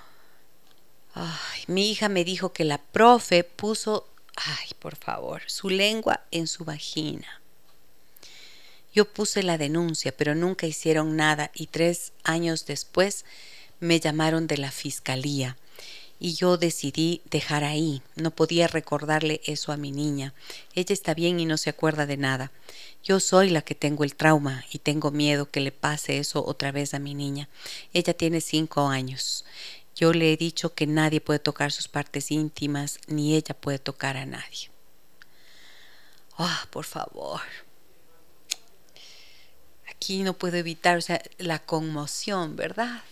Ay, mi hija me dijo que la profe puso ay, por favor, su lengua en su vagina. Yo puse la denuncia, pero nunca hicieron nada y tres años después me llamaron de la fiscalía y yo decidí dejar ahí. No podía recordarle eso a mi niña. Ella está bien y no se acuerda de nada. Yo soy la que tengo el trauma y tengo miedo que le pase eso otra vez a mi niña. Ella tiene cinco años. Yo le he dicho que nadie puede tocar sus partes íntimas, ni ella puede tocar a nadie. Ah, por favor. Aquí no puedo evitar, o sea, la conmoción, ¿verdad?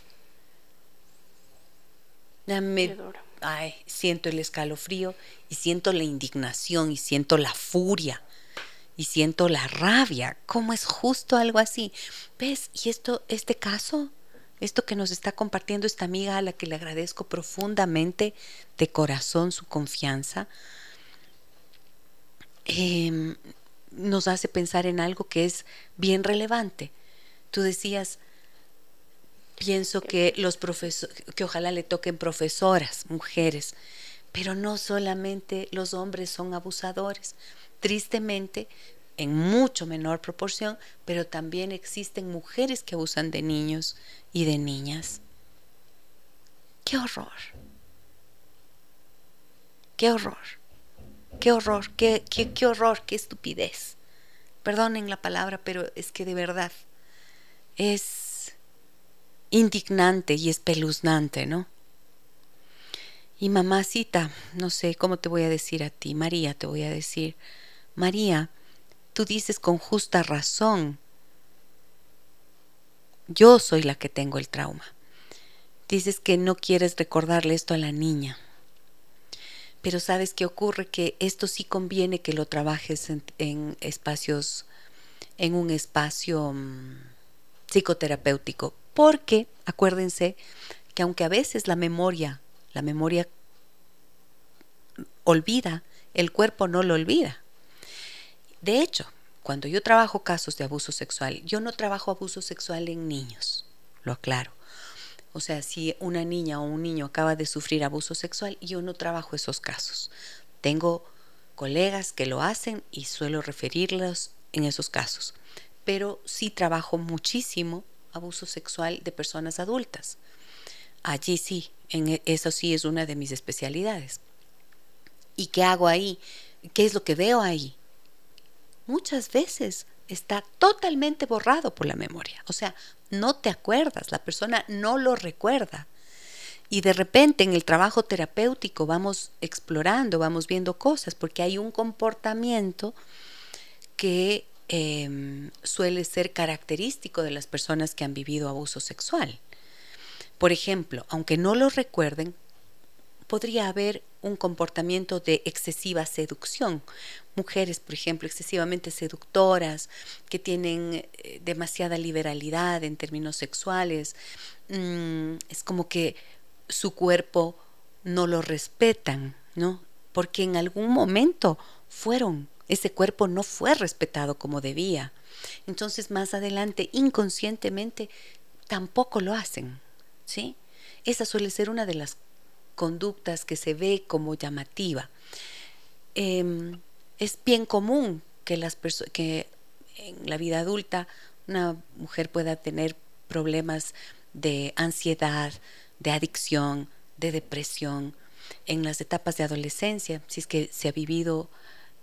Me, ay, siento el escalofrío y siento la indignación y siento la furia y siento la rabia. ¿Cómo es justo algo así? ¿Ves? Y esto, este caso, esto que nos está compartiendo esta amiga a la que le agradezco profundamente de corazón su confianza, em, nos hace pensar en algo que es bien relevante. Tú decías, pienso que los profesores, que ojalá le toquen profesoras, mujeres, pero no solamente los hombres son abusadores. Tristemente, en mucho menor proporción, pero también existen mujeres que abusan de niños y de niñas. ¡Qué horror! ¡Qué horror! ¡Qué horror! ¡Qué, qué, qué horror! ¡Qué estupidez! Perdonen la palabra, pero es que de verdad es indignante y espeluznante, ¿no? Y mamacita, no sé cómo te voy a decir a ti, María, te voy a decir, María, tú dices con justa razón, yo soy la que tengo el trauma. Dices que no quieres recordarle esto a la niña. Pero sabes qué ocurre que esto sí conviene que lo trabajes en, espacios, en un espacio mm, psicoterapéutico. Porque acuérdense que aunque a veces la memoria, la memoria olvida, el cuerpo no lo olvida. De hecho, cuando yo trabajo casos de abuso sexual, yo no trabajo abuso sexual en niños, lo aclaro. O sea, si una niña o un niño acaba de sufrir abuso sexual, yo no trabajo esos casos. Tengo colegas que lo hacen y suelo referirlos en esos casos. Pero sí trabajo muchísimo abuso sexual de personas adultas. Allí sí, en e, eso sí es una de mis especialidades. ¿Y qué hago ahí? ¿Qué es lo que veo ahí? Muchas veces está totalmente borrado por la memoria. O sea, no te acuerdas, la persona no lo recuerda. Y de repente en el trabajo terapéutico vamos explorando, vamos viendo cosas, porque hay un comportamiento que em, suele ser característico de las personas que han vivido abuso sexual. Por ejemplo, aunque no lo recuerden, podría haber un comportamiento de excesiva seducción. Mujeres, por ejemplo, excesivamente seductoras, que tienen eh, demasiada liberalidad en términos sexuales. Mm, es como que su cuerpo no lo respetan, ¿no? Porque en algún momento fueron, ese cuerpo no fue respetado como debía. Entonces más adelante, inconscientemente, tampoco lo hacen, ¿sí? Esa suele ser una de las conductas que se ve como llamativa. Em, es bien común que, las que en la vida adulta una mujer pueda tener problemas de ansiedad, de adicción, de depresión. En las etapas de adolescencia, si es que se ha vivido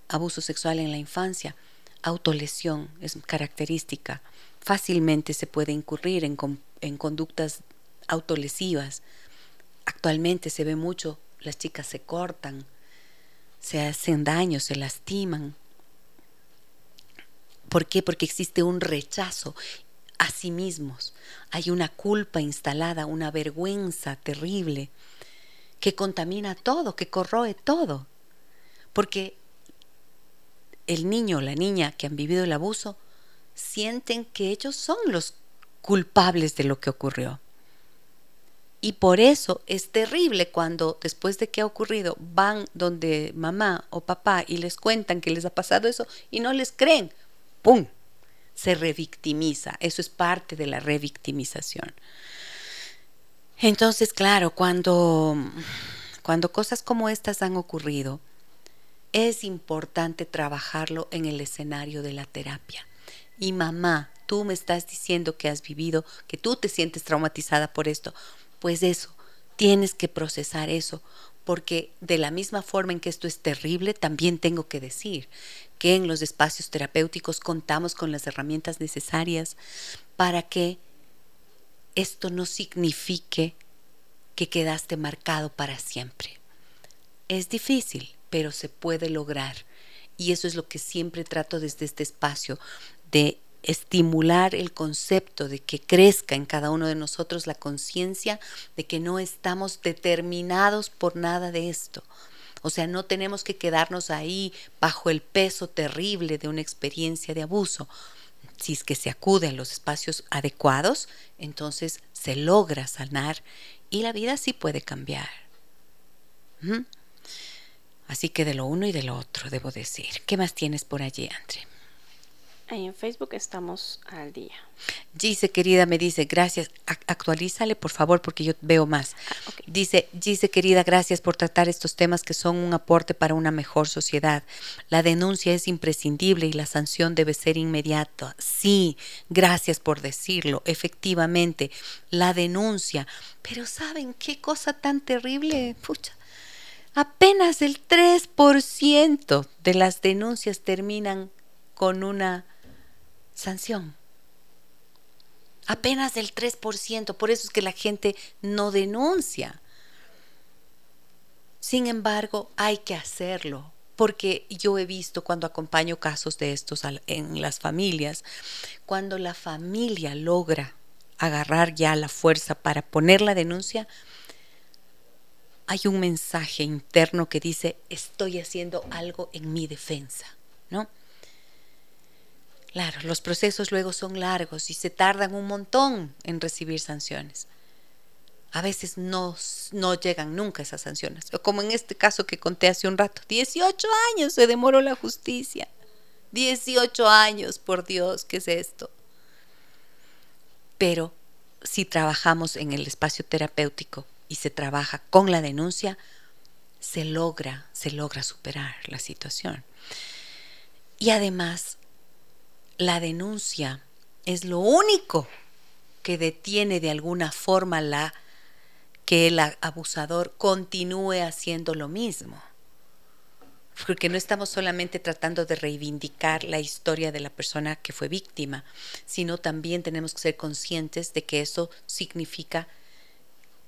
abuso sexual en la infancia, autolesión es característica. Fácilmente se puede incurrir en, en conductas autolesivas, Actualmente se ve mucho, las chicas se cortan, se hacen daño, se lastiman. ¿Por qué? Porque existe un rechazo a sí mismos. Hay una culpa instalada, una vergüenza terrible que contamina todo, que corroe todo. Porque el niño o la niña que han vivido el abuso sienten que ellos son los culpables de lo que ocurrió. Y por eso es terrible cuando después de que ha ocurrido van donde mamá o papá y les cuentan que les ha pasado eso y no les creen. ¡Pum! Se revictimiza. Eso es parte de la revictimización. Entonces, claro, cuando, cuando cosas como estas han ocurrido, es importante trabajarlo en el escenario de la terapia. Y mamá, tú me estás diciendo que has vivido, que tú te sientes traumatizada por esto pues eso, tienes que procesar eso, porque de la misma forma en que esto es terrible, también tengo que decir que en los espacios terapéuticos contamos con las herramientas necesarias para que esto no signifique que quedaste marcado para siempre. Es difícil, pero se puede lograr. Y eso es lo que siempre trato desde este espacio, de estimular el concepto de que crezca en cada uno de nosotros la conciencia de que no estamos determinados por nada de esto. O sea, no tenemos que quedarnos ahí bajo el peso terrible de una experiencia de abuso. Si es que se acude a los espacios adecuados, entonces se logra sanar y la vida sí puede cambiar. Así que de lo uno y de lo otro, debo decir. ¿Qué más tienes por allí, Andre? Ahí en Facebook estamos al día. Gise, querida, me dice, gracias. Actualízale, por favor, porque yo veo más. Ah, dice, Gise, querida, gracias por tratar estos temas que son un aporte para una mejor sociedad. La denuncia es imprescindible y la sanción debe ser inmediata. Sí, gracias por decirlo. Efectivamente, la denuncia. Pero ¿saben qué cosa tan terrible? Pucha. Apenas el 3% de las denuncias terminan con una sanción. Apenas del 3%, por eso es que la gente no denuncia. Sin embargo, hay que hacerlo, porque yo he visto cuando acompaño casos de estos en las familias, cuando la familia logra agarrar ya la fuerza para poner la denuncia, hay un mensaje interno que dice, estoy haciendo algo en mi defensa, ¿no? Claro, los procesos luego son largos y se tardan un montón en recibir sanciones. a veces no, no llegan nunca esas sanciones. Como en este caso que conté hace un rato, 18 años se demoró la justicia. 18 años, por Dios, ¿qué es esto? Pero si trabajamos en el espacio terapéutico y se trabaja con la denuncia, se logra, se logra superar la situación. Y además, la denuncia es lo único que detiene de alguna forma la que el abusador continúe haciendo lo mismo. Porque no estamos solamente tratando de reivindicar la historia de la persona que fue víctima, sino también tenemos que ser conscientes de que eso significa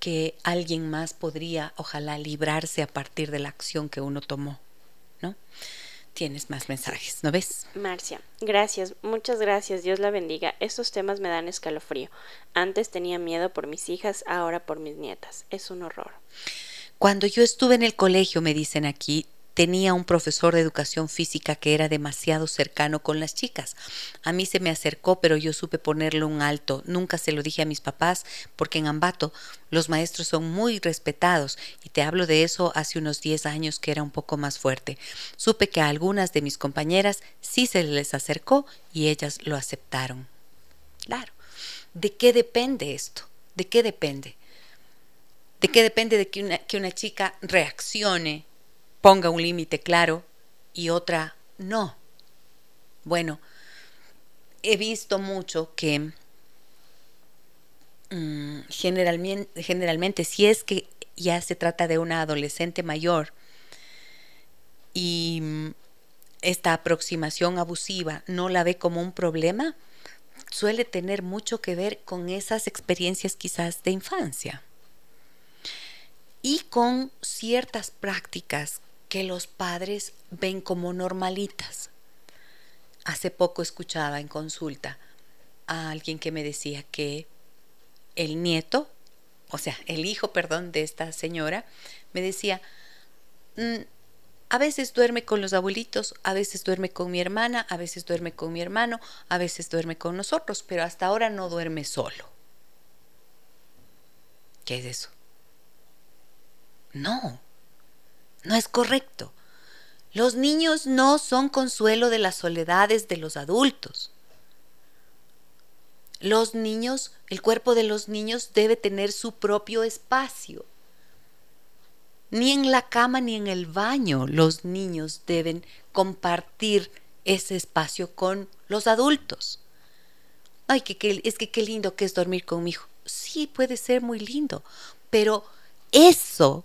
que alguien más podría, ojalá, librarse a partir de la acción que uno tomó, ¿no? Tienes más mensajes, ¿no ves? Marcia, gracias, muchas gracias, Dios la bendiga. Estos temas me dan escalofrío. Antes tenía miedo por mis hijas, ahora por mis nietas. Es un horror. Cuando yo estuve en el colegio, me dicen aquí, tenía un profesor de educación física que era demasiado cercano con las chicas. A mí se me acercó, pero yo supe ponerle un alto. Nunca se lo dije a mis papás, porque en Ambato los maestros son muy respetados, y te hablo de eso hace unos 10 años que era un poco más fuerte. Supe que a algunas de mis compañeras sí se les acercó y ellas lo aceptaron. Claro. ¿De qué depende esto? ¿De qué depende? ¿De qué depende de que una, que una chica reaccione ponga un límite claro y otra no. Bueno, he visto mucho que mm, generalmente, si es que ya se trata de una adolescente mayor y mm, esta aproximación abusiva no la ve como un problema, suele tener mucho que ver con esas experiencias quizás de infancia y con ciertas prácticas que los padres ven como normalitas. Hace poco escuchaba en consulta a alguien que me decía que el nieto, o sea, el hijo, perdón, de esta señora, me decía, mm, a veces duerme con los abuelitos, a veces duerme con mi hermana, a veces duerme con mi hermano, a veces duerme con nosotros, pero hasta ahora no duerme solo. ¿Qué es eso? No, no es correcto. Los niños no son consuelo de las soledades de los adultos. Los niños, el cuerpo de los niños debe tener su propio espacio. Ni en la cama ni en el baño los niños deben compartir ese espacio con los adultos. Ay, es que qué lindo que es dormir con mi hijo. Sí, puede ser muy lindo, pero eso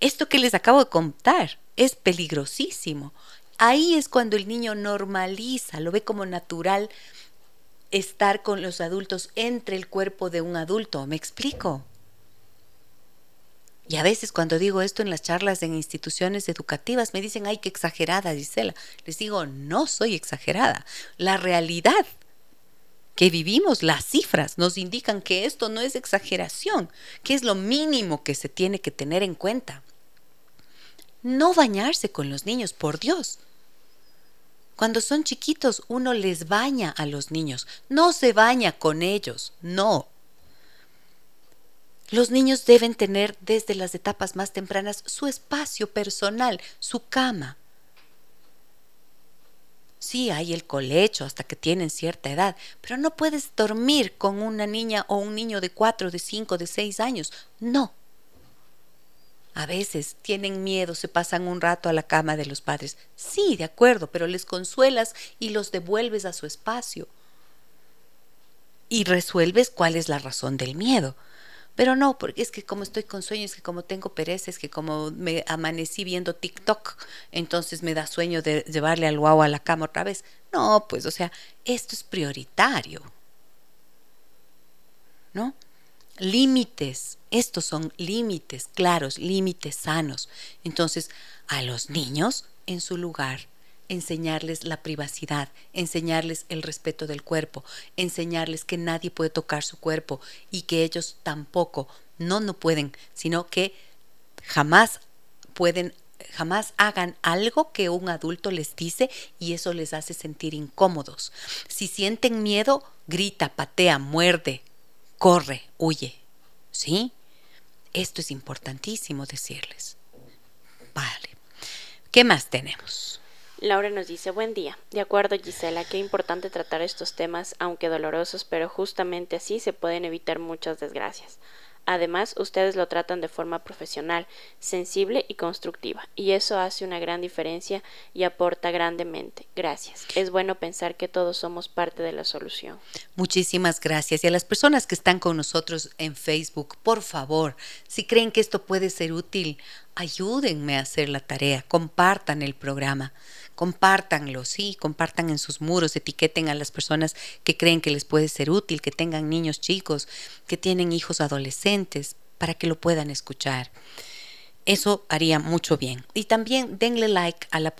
esto que les acabo de contar es peligrosísimo. Ahí es cuando el niño normaliza, lo ve como natural estar con los adultos entre el cuerpo de un adulto. ¿Me explico? Y a veces cuando digo esto en las charlas en instituciones educativas me dicen, ay, qué exagerada, Gisela. Les digo, no soy exagerada. La realidad que vivimos, las cifras nos indican que esto no es exageración, que es lo mínimo que se tiene que tener en cuenta no bañarse con los niños, por Dios. Cuando son chiquitos uno les baña a los niños, no se baña con ellos, no. Los niños deben tener desde las etapas más tempranas su espacio personal, su cama. Sí, hay el colecho hasta que tienen cierta edad, pero no puedes dormir con una niña o un niño de cuatro, de cinco, de seis años. No. A veces tienen miedo, se pasan un rato a la cama de los padres. Sí, de acuerdo, pero les consuelas y los devuelves a su espacio. Y resuelves cuál es la razón del miedo. Pero no, porque es que como estoy con sueño, es que como tengo pereza, es que como me amanecí viendo TikTok, entonces me da sueño de llevarle al guau a la cama otra vez. No, pues, o sea, esto es prioritario. ¿No? límites. Estos son límites claros, límites sanos. Entonces, a los niños, en su lugar, enseñarles la privacidad, enseñarles el respeto del cuerpo, enseñarles que nadie puede tocar su cuerpo y que ellos tampoco, no, no pueden, sino que jamás pueden, jamás hagan algo que un adulto les dice y eso les hace sentir incómodos. Si sienten miedo, grita, patea, muerde, corre, huye. ¿Sí? Esto es importantísimo decirles. Vale. ¿Qué más tenemos? Laura nos dice, buen día. De acuerdo, Gisela, qué importante tratar estos temas, aunque dolorosos, pero justamente así se pueden evitar muchas desgracias. Además, ustedes lo tratan de forma profesional, sensible y constructiva, y eso hace una gran diferencia y aporta grandemente. Gracias. Es bueno pensar que todos somos parte de la solución. Muchísimas gracias. Y a las personas que están con nosotros en Facebook, por favor, si creen que esto puede ser útil, ayúdenme a hacer la tarea, compartan el programa compártanlo, sí, compartan en sus muros, etiqueten a las personas que creen que les puede ser útil, que tengan niños chicos, que tienen hijos adolescentes, para que lo puedan escuchar. Eso haría mucho bien. Y también denle like a la,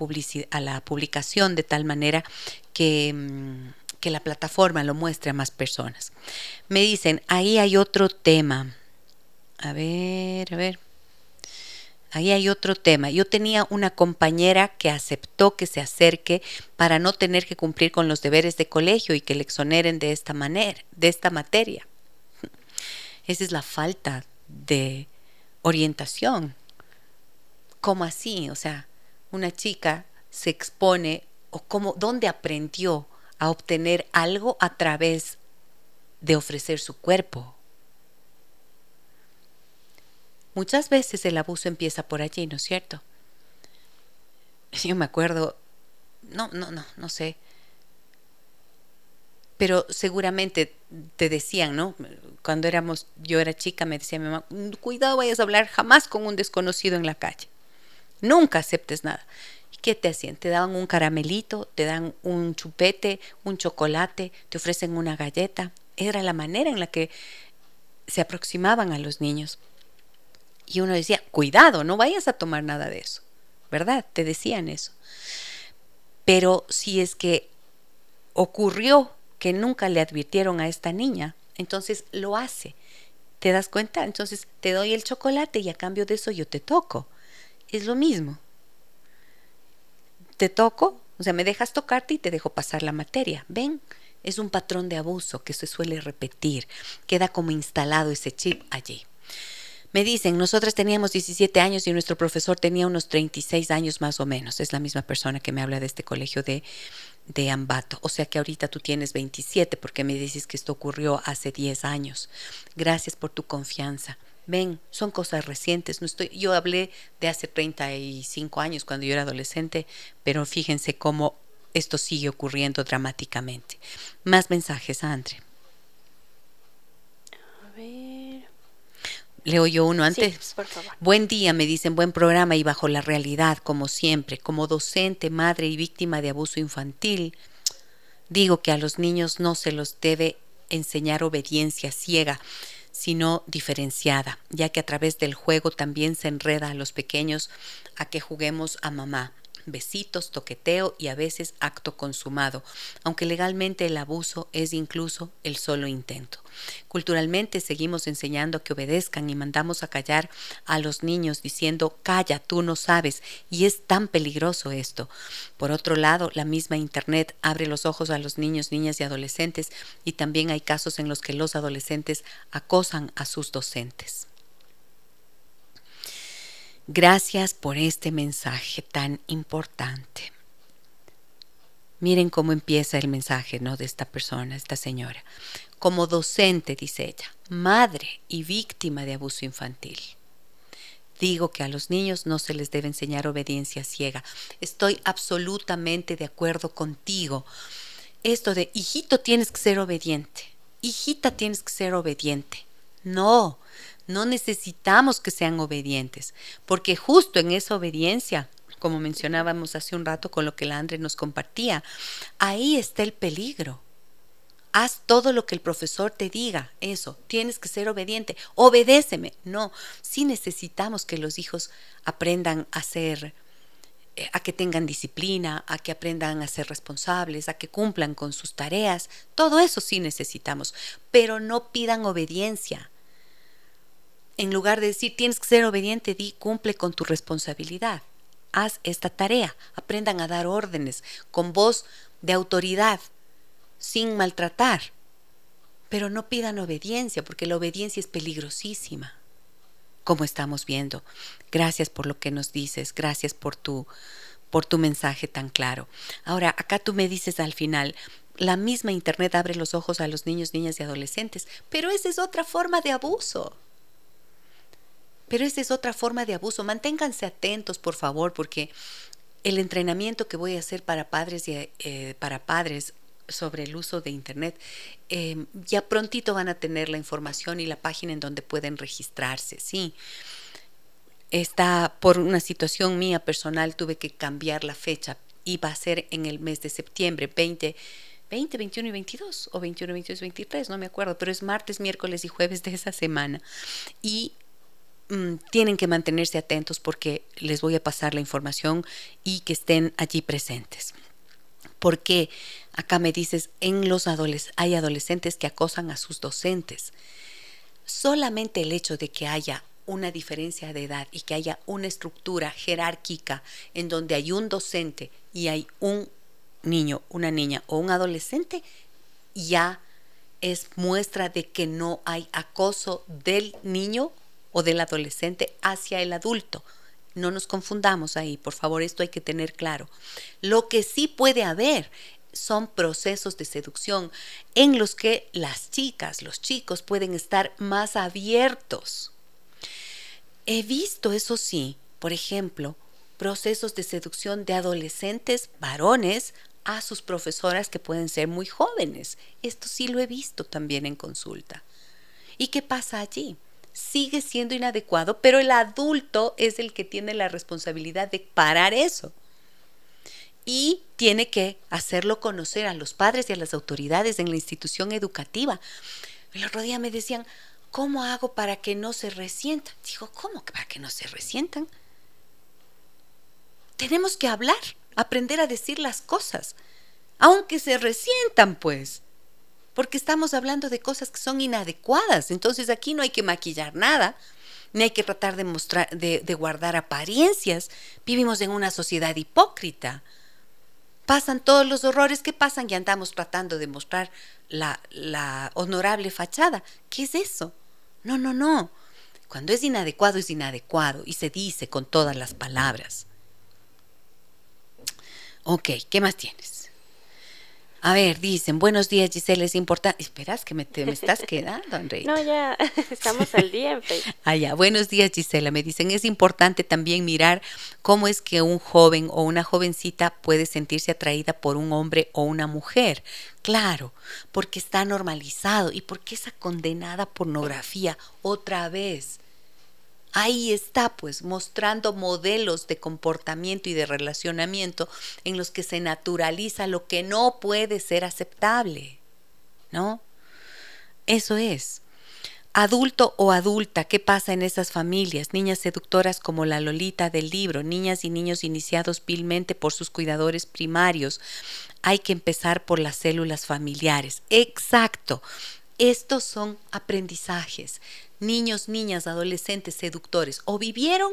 a la publicación de tal manera que, mm, que la plataforma lo muestre a más personas. Me dicen, ahí hay otro tema. A ver, a ver. Ahí hay otro tema. Yo tenía una compañera que aceptó que se acerque para no tener que cumplir con los deberes de colegio y que le exoneren de esta manera, de esta materia. Esa es la falta de orientación. ¿Cómo así? O sea, una chica se expone o cómo, dónde aprendió a obtener algo a través de ofrecer su cuerpo Muchas veces el abuso empieza por allí, ¿no es cierto? Yo me acuerdo, no, no, no, no sé. Pero seguramente te decían, ¿no? Cuando éramos, yo era chica, me decía mi mamá, cuidado, vayas a hablar jamás con un desconocido en la calle. Nunca aceptes nada. ¿Y qué te hacían? Te daban un caramelito, te dan un chupete, un chocolate, te ofrecen una galleta. Era la manera en la que se aproximaban a los niños. Y uno decía, cuidado, no vayas a tomar nada de eso, ¿verdad? Te decían eso. Pero si es que ocurrió que nunca le advirtieron a esta niña, entonces lo hace. ¿Te das cuenta? Entonces te doy el chocolate y a cambio de eso yo te toco. Es lo mismo. Te toco, o sea, me dejas tocarte y te dejo pasar la materia. Ven, es un patrón de abuso que se suele repetir. Queda como instalado ese chip allí. Me dicen, nosotras teníamos 17 años y nuestro profesor tenía unos 36 años más o menos. Es la misma persona que me habla de este colegio de, de Ambato. O sea que ahorita tú tienes 27 porque me dices que esto ocurrió hace 10 años. Gracias por tu confianza. Ven, son cosas recientes. No estoy, yo hablé de hace 35 años cuando yo era adolescente, pero fíjense cómo esto sigue ocurriendo dramáticamente. Más mensajes, Andre. A ver. Leo yo uno antes. Sí, por favor. Buen día, me dicen, buen programa y bajo la realidad, como siempre, como docente, madre y víctima de abuso infantil, digo que a los niños no se los debe enseñar obediencia ciega, sino diferenciada, ya que a través del juego también se enreda a los pequeños a que juguemos a mamá besitos, toqueteo y a veces acto consumado, aunque legalmente el abuso es incluso el solo intento. Culturalmente seguimos enseñando que obedezcan y mandamos a callar a los niños diciendo calla, tú no sabes, y es tan peligroso esto. Por otro lado, la misma Internet abre los ojos a los niños, niñas y adolescentes y también hay casos en los que los adolescentes acosan a sus docentes. Gracias por este mensaje tan importante. Miren cómo empieza el mensaje ¿no? de esta persona, esta señora. Como docente, dice ella, madre y víctima de abuso infantil. Digo que a los niños no se les debe enseñar obediencia ciega. Estoy absolutamente de acuerdo contigo. Esto de, hijito, tienes que ser obediente. Hijita, tienes que ser obediente. No, no necesitamos que sean obedientes, porque justo en esa obediencia, como mencionábamos hace un rato con lo que la Andre nos compartía, ahí está el peligro. Haz todo lo que el profesor te diga, eso, tienes que ser obediente, obedéceme. No, sí necesitamos que los hijos aprendan a ser eh, a que tengan disciplina, a que aprendan a ser responsables, a que cumplan con sus tareas, todo eso sí necesitamos, pero no pidan obediencia en lugar de decir tienes que ser obediente, di cumple con tu responsabilidad. Haz esta tarea. Aprendan a dar órdenes con voz de autoridad, sin maltratar. Pero no pidan obediencia, porque la obediencia es peligrosísima. como estamos viendo. Gracias por lo que nos dices, gracias por tu por tu mensaje tan claro. Ahora, acá tú me dices al final, la misma Internet abre los ojos a los niños, niñas y adolescentes, pero esa es otra forma de abuso. Pero esa es otra forma de abuso. Manténganse atentos, por favor, porque el entrenamiento que voy a hacer para padres y eh, para padres sobre el uso de Internet, eh, ya prontito van a tener la información y la página en donde pueden registrarse, sí está por una situación mía personal, tuve que cambiar la fecha. Iba a ser en el mes de septiembre, 20, 20, 21 y 22, o 21, 22 y 23, no me acuerdo, pero es martes, miércoles y jueves de esa semana. Y mm, tienen que mantenerse atentos porque les voy a pasar la información y que estén allí presentes. Porque acá me dices, en los hay adolescentes que acosan a sus docentes. Solamente el hecho de que haya una diferencia de edad y que haya una estructura jerárquica en donde hay un docente y hay un niño, una niña o un adolescente, ya es muestra de que no hay acoso del niño o del adolescente hacia el adulto. No nos confundamos ahí, por favor, esto hay que tener claro. Lo que sí puede haber son procesos de seducción en los que las chicas, los chicos pueden estar más abiertos He visto, eso sí, por ejemplo, procesos de seducción de adolescentes varones a sus profesoras que pueden ser muy jóvenes. Esto sí lo he visto también en consulta. ¿Y qué pasa allí? Sigue siendo inadecuado, pero el adulto es el que tiene la responsabilidad de parar eso. Y tiene que hacerlo conocer a los padres y a las autoridades en la institución educativa. El otro día me decían, ¿cómo hago para que no se resientan? Digo, ¿cómo para que no se resientan? Tenemos que hablar, aprender a decir las cosas, aunque se resientan, pues, porque estamos hablando de cosas que son inadecuadas. Entonces aquí no hay que maquillar nada, ni hay que tratar de mostrar, de, guardar apariencias. Vivimos en una sociedad hipócrita. Pasan todos los horrores que pasan y andamos tratando de mostrar la, la honorable fachada. ¿Qué es eso? No, no, no. Cuando es inadecuado es inadecuado y se dice con todas las palabras. Ok, ¿qué más tienes? A ver, dicen, buenos días Giselle, es importante. Esperas que me, me estás <laughs> quedando, André. No, ya <laughs> estamos al día en Facebook. <laughs> Ah, ya. Buenos días Gisela, me dicen, es importante también mirar cómo es que un joven o una jovencita puede sentirse atraída por un hombre o una mujer. Claro, porque está normalizado y porque esa condenada pornografía otra vez Ahí está, pues, mostrando modelos de comportamiento y de relacionamiento en los que se naturaliza lo que no puede ser aceptable. ¿No? Eso es. Adulto o adulta, ¿qué pasa en esas familias? Niñas seductoras como la Lolita del libro, niñas y niños iniciados vilmente por sus cuidadores primarios. Hay que empezar por las células familiares. Exacto. Estos son aprendizajes niños, niñas, adolescentes, seductores, o vivieron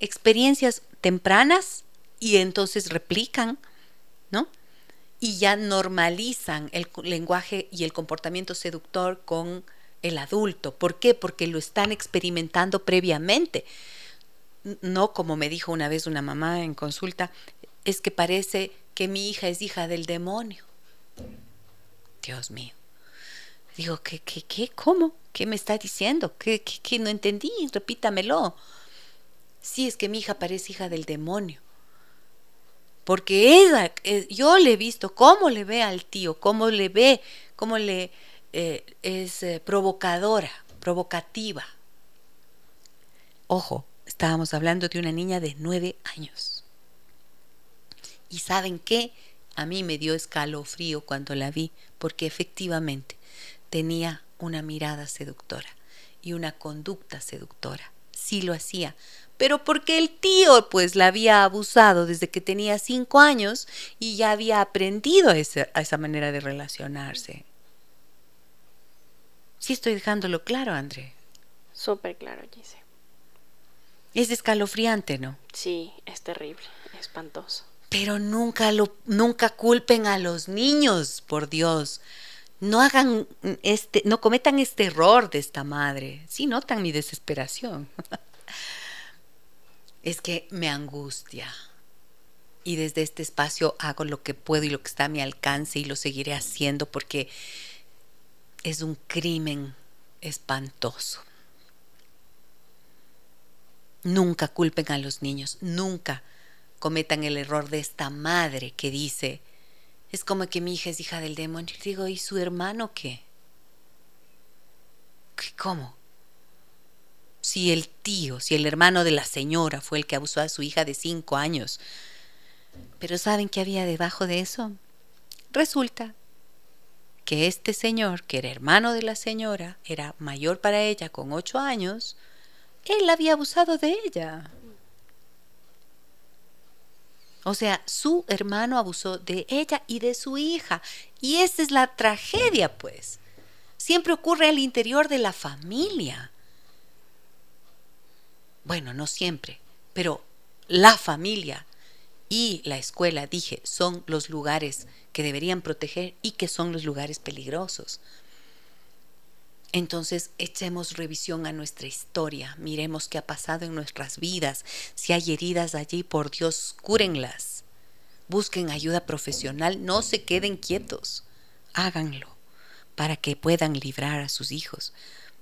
experiencias tempranas y entonces replican, ¿no? Y ya normalizan el lenguaje y el comportamiento seductor con el adulto. ¿Por qué? Porque lo están experimentando previamente. No como me dijo una vez una mamá en consulta, es que parece que mi hija es hija del demonio. Dios mío. Digo, ¿qué, qué, qué? ¿Cómo? ¿Qué me está diciendo? ¿Qué, qué, no entendí? Repítamelo. Sí, es que mi hija parece hija del demonio. Porque ella, eh, yo le he visto cómo le ve al tío, cómo le ve, cómo le eh, es eh, provocadora, provocativa. Ojo, estábamos hablando de una niña de nueve años. Y saben qué? A mí me dio escalofrío cuando la vi, porque efectivamente tenía una mirada seductora y una conducta seductora. Sí lo hacía, pero porque el tío pues la había abusado desde que tenía cinco años y ya había aprendido a, esa manera de relacionarse. Sí estoy dejándolo claro, André. Súper claro, Gise. Es escalofriante, ¿no? Sí, es terrible, espantoso. Pero nunca lo, nunca culpen a los niños, por Dios no hagan este, no cometan este error de esta madre. Sí notan mi desesperación. <laughs> es que me angustia. Y desde este espacio hago lo que puedo y lo que está a mi alcance y lo seguiré haciendo porque es un crimen espantoso. Nunca culpen a los niños, nunca cometan el error de esta madre que dice, es como que mi hija es hija del demonio. Y digo, ¿y su hermano qué? ¿Cómo? Si el tío, si el hermano de la señora fue el que abusó a su hija de cinco años. Pero ¿saben qué había debajo de eso? Resulta que este señor, que era hermano de la señora, era mayor para ella con ocho años, él había abusado de ella. O sea, su hermano abusó de ella y de su hija. Y esa es la tragedia, pues. Siempre ocurre al interior de la familia. Bueno, no siempre, pero la familia y la escuela, dije, son los lugares que deberían proteger y que son los lugares peligrosos. Entonces echemos revisión a nuestra historia, miremos qué ha pasado en nuestras vidas, si hay heridas allí, por Dios, cúrenlas. Busquen ayuda profesional, no se queden quietos, háganlo para que puedan librar a sus hijos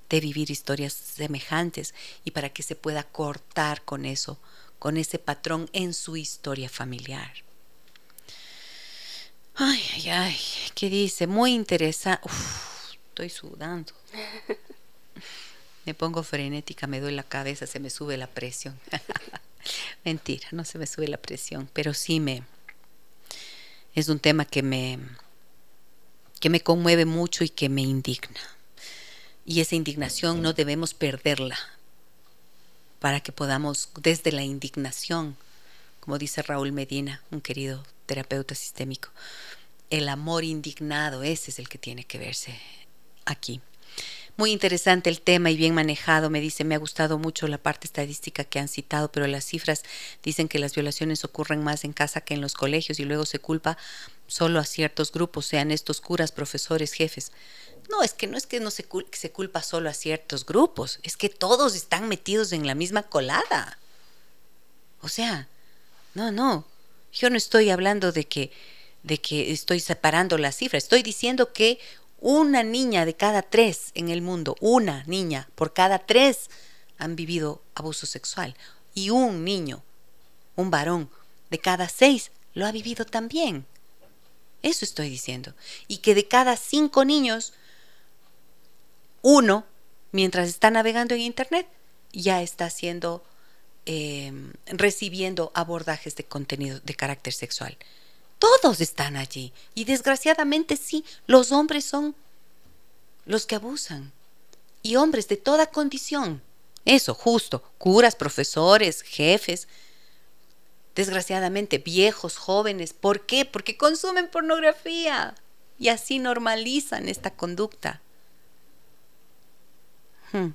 de vivir historias semejantes y para que se pueda cortar con eso, con ese patrón en su historia familiar. Ay, ay, ay, ¿qué dice? Muy interesante. Estoy sudando. <laughs> Me pongo frenética, me duele la cabeza, se me sube la presión. <laughs> Mentira, no se me sube la presión, pero sí me es un tema que me que me conmueve mucho y que me indigna. Y esa indignación no debemos perderla para que podamos desde la indignación, como dice Raúl Medina, un querido terapeuta sistémico, el amor indignado, ese es el que tiene que verse aquí. Muy interesante el tema y bien manejado. Me dice, me ha gustado mucho la parte estadística que han citado, pero las cifras dicen que las violaciones ocurren más en casa que en los colegios y luego se culpa solo a ciertos grupos, sean estos curas, profesores, jefes. No, es que no es que no se, se culpa solo a ciertos grupos, es que todos están metidos en la misma colada. O sea, no, no. Yo no estoy hablando de que de que estoy separando las cifras, estoy diciendo que una niña de cada tres en el mundo, una niña por cada tres han vivido abuso sexual. Y un niño, un varón de cada seis lo ha vivido también. Eso estoy diciendo. Y que de cada cinco niños, uno, mientras está navegando en Internet, ya está haciendo, eh, recibiendo abordajes de contenido de carácter sexual. Todos están allí. Y desgraciadamente sí, los hombres son los que abusan. Y hombres de toda condición. Eso, justo. Curas, profesores, jefes. Desgraciadamente, viejos, jóvenes. ¿Por qué? Porque consumen pornografía. Y así normalizan esta conducta. Hmm.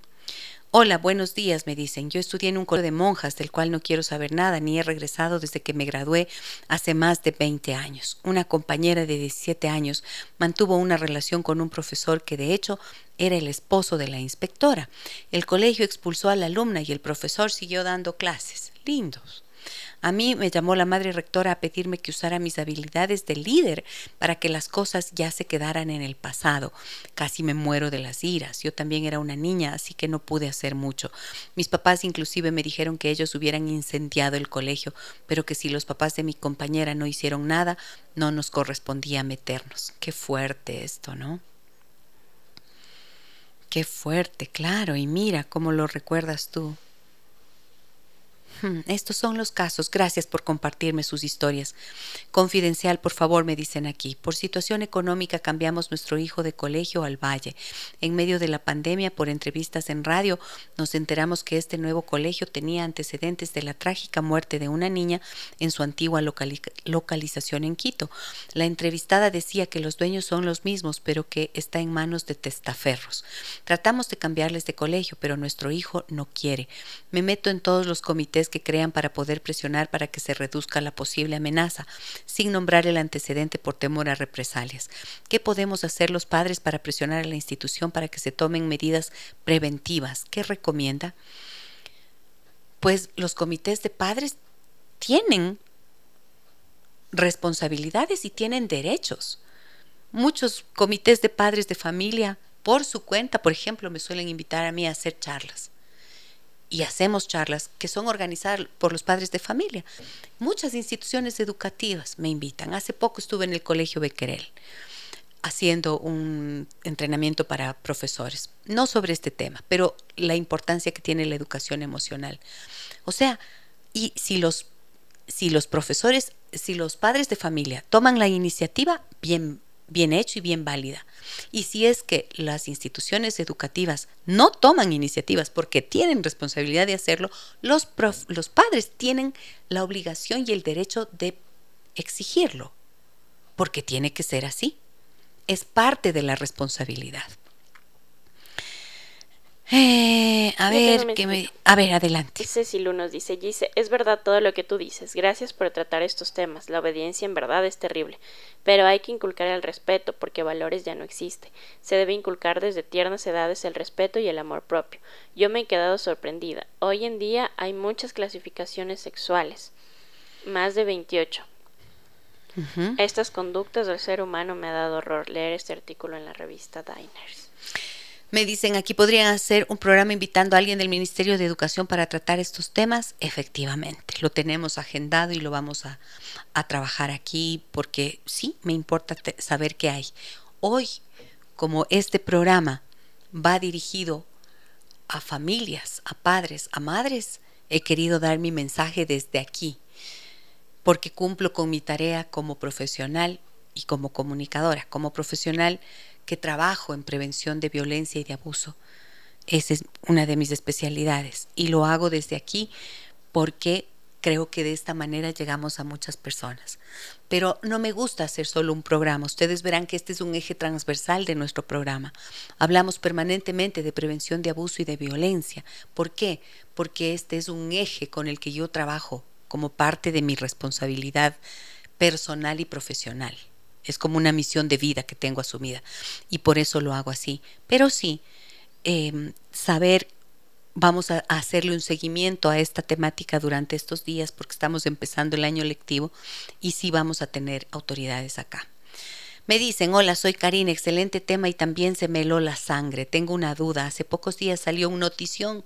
Hola, buenos días, me dicen. Yo estudié en un colegio de monjas del cual no quiero saber nada, ni he regresado desde que me gradué hace más de 20 años. Una compañera de 17 años mantuvo una relación con un profesor que de hecho era el esposo de la inspectora. El colegio expulsó a la alumna y el profesor siguió dando clases. Lindos. A mí me llamó la madre rectora a pedirme que usara mis habilidades de líder para que las cosas ya se quedaran en el pasado. Casi me muero de las iras. Yo también era una niña, así que no pude hacer mucho. Mis papás inclusive me dijeron que ellos hubieran incendiado el colegio, pero que si los papás de mi compañera no hicieron nada, no nos correspondía meternos. Qué fuerte esto, ¿no? Qué fuerte, claro, y mira cómo lo recuerdas tú. Estos son los casos. Gracias por compartirme sus historias. Confidencial, por favor, me dicen aquí. Por situación económica cambiamos nuestro hijo de colegio al valle. En medio de la pandemia, por entrevistas en radio, nos enteramos que este nuevo colegio tenía antecedentes de la trágica muerte de una niña en su antigua localización en Quito. La entrevistada decía que los dueños son los mismos, pero que está en manos de testaferros. Tratamos de cambiarles de colegio, pero nuestro hijo no quiere. Me meto en todos los comités que crean para poder presionar para que se reduzca la posible amenaza, sin nombrar el antecedente por temor a represalias. ¿Qué podemos hacer los padres para presionar a la institución para que se tomen medidas preventivas? ¿Qué recomienda? Pues los comités de padres tienen responsabilidades y tienen derechos. Muchos comités de padres de familia, por su cuenta, por ejemplo, me suelen invitar a mí a hacer charlas. Y hacemos charlas que son organizadas por los padres de familia. Muchas instituciones educativas me invitan. Hace poco estuve en el Colegio Bequerel haciendo un entrenamiento para profesores, no sobre este tema, pero la importancia que tiene la educación emocional. O sea, y si los, si los profesores si los padres de familia toman la iniciativa, bien, bien hecho y bien válida. Y si es que las instituciones educativas no toman iniciativas porque tienen responsabilidad de hacerlo, los, los padres tienen la obligación y el derecho de exigirlo, porque tiene que ser así. Es parte de la responsabilidad. Eh, a ver, que me... a ver, adelante. Cecilu nos dice, Gise, es verdad todo lo que tú dices. Gracias por tratar estos temas. La obediencia en verdad es terrible. Pero hay que inculcar el respeto, porque valores ya no existe. Se debe inculcar desde tiernas edades el respeto y el amor propio. Yo me he quedado sorprendida. Hoy en día hay muchas clasificaciones sexuales. Más de 28. Estas conductas del ser humano me ha dado horror leer este artículo en la revista Diners. Me dicen, aquí podrían hacer un programa invitando a alguien del Ministerio de Educación para tratar estos temas. Efectivamente, lo tenemos agendado y lo vamos a, trabajar aquí porque sí, me importa saber qué hay. Hoy, como este programa va dirigido a familias, a padres, a madres, he querido dar mi mensaje desde aquí, porque cumplo con mi tarea como profesional y como comunicadora. Como profesional, que trabajo en prevención de violencia y de abuso. Esa es una de mis especialidades y lo hago desde aquí porque creo que de esta manera llegamos a muchas personas. Pero no me gusta hacer solo un programa. Ustedes verán que este es un eje transversal de nuestro programa. Hablamos permanentemente de prevención de abuso y de violencia. ¿Por qué? Porque este es un eje con el que yo trabajo como parte de mi responsabilidad personal y profesional. Es como una misión de vida que tengo asumida y por eso lo hago así. Pero sí, em, saber, vamos a, hacerle un seguimiento a esta temática durante estos días porque estamos empezando el año lectivo y sí vamos a tener autoridades acá. Me dicen, hola, soy Karina, excelente tema y también se me heló la sangre. Tengo una duda. Hace pocos días salió una notición.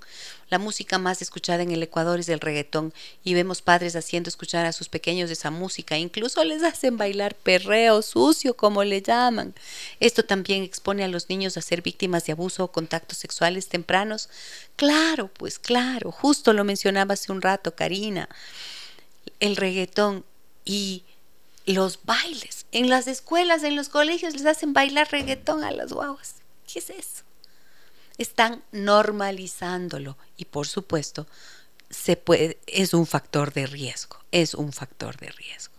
La música más escuchada en el Ecuador es el reggaetón y vemos padres haciendo escuchar a sus pequeños esa música. Incluso les hacen bailar perreo sucio, como le llaman. Esto también expone a los niños a ser víctimas de abuso o contactos sexuales tempranos. Claro, pues claro, justo lo mencionaba hace un rato, Karina. El reggaetón y los bailes. En las escuelas, en los colegios les hacen bailar reggaetón a las guaguas. ¿Qué es eso? Están normalizándolo y por supuesto se puede, es un factor de riesgo, es un factor de riesgo.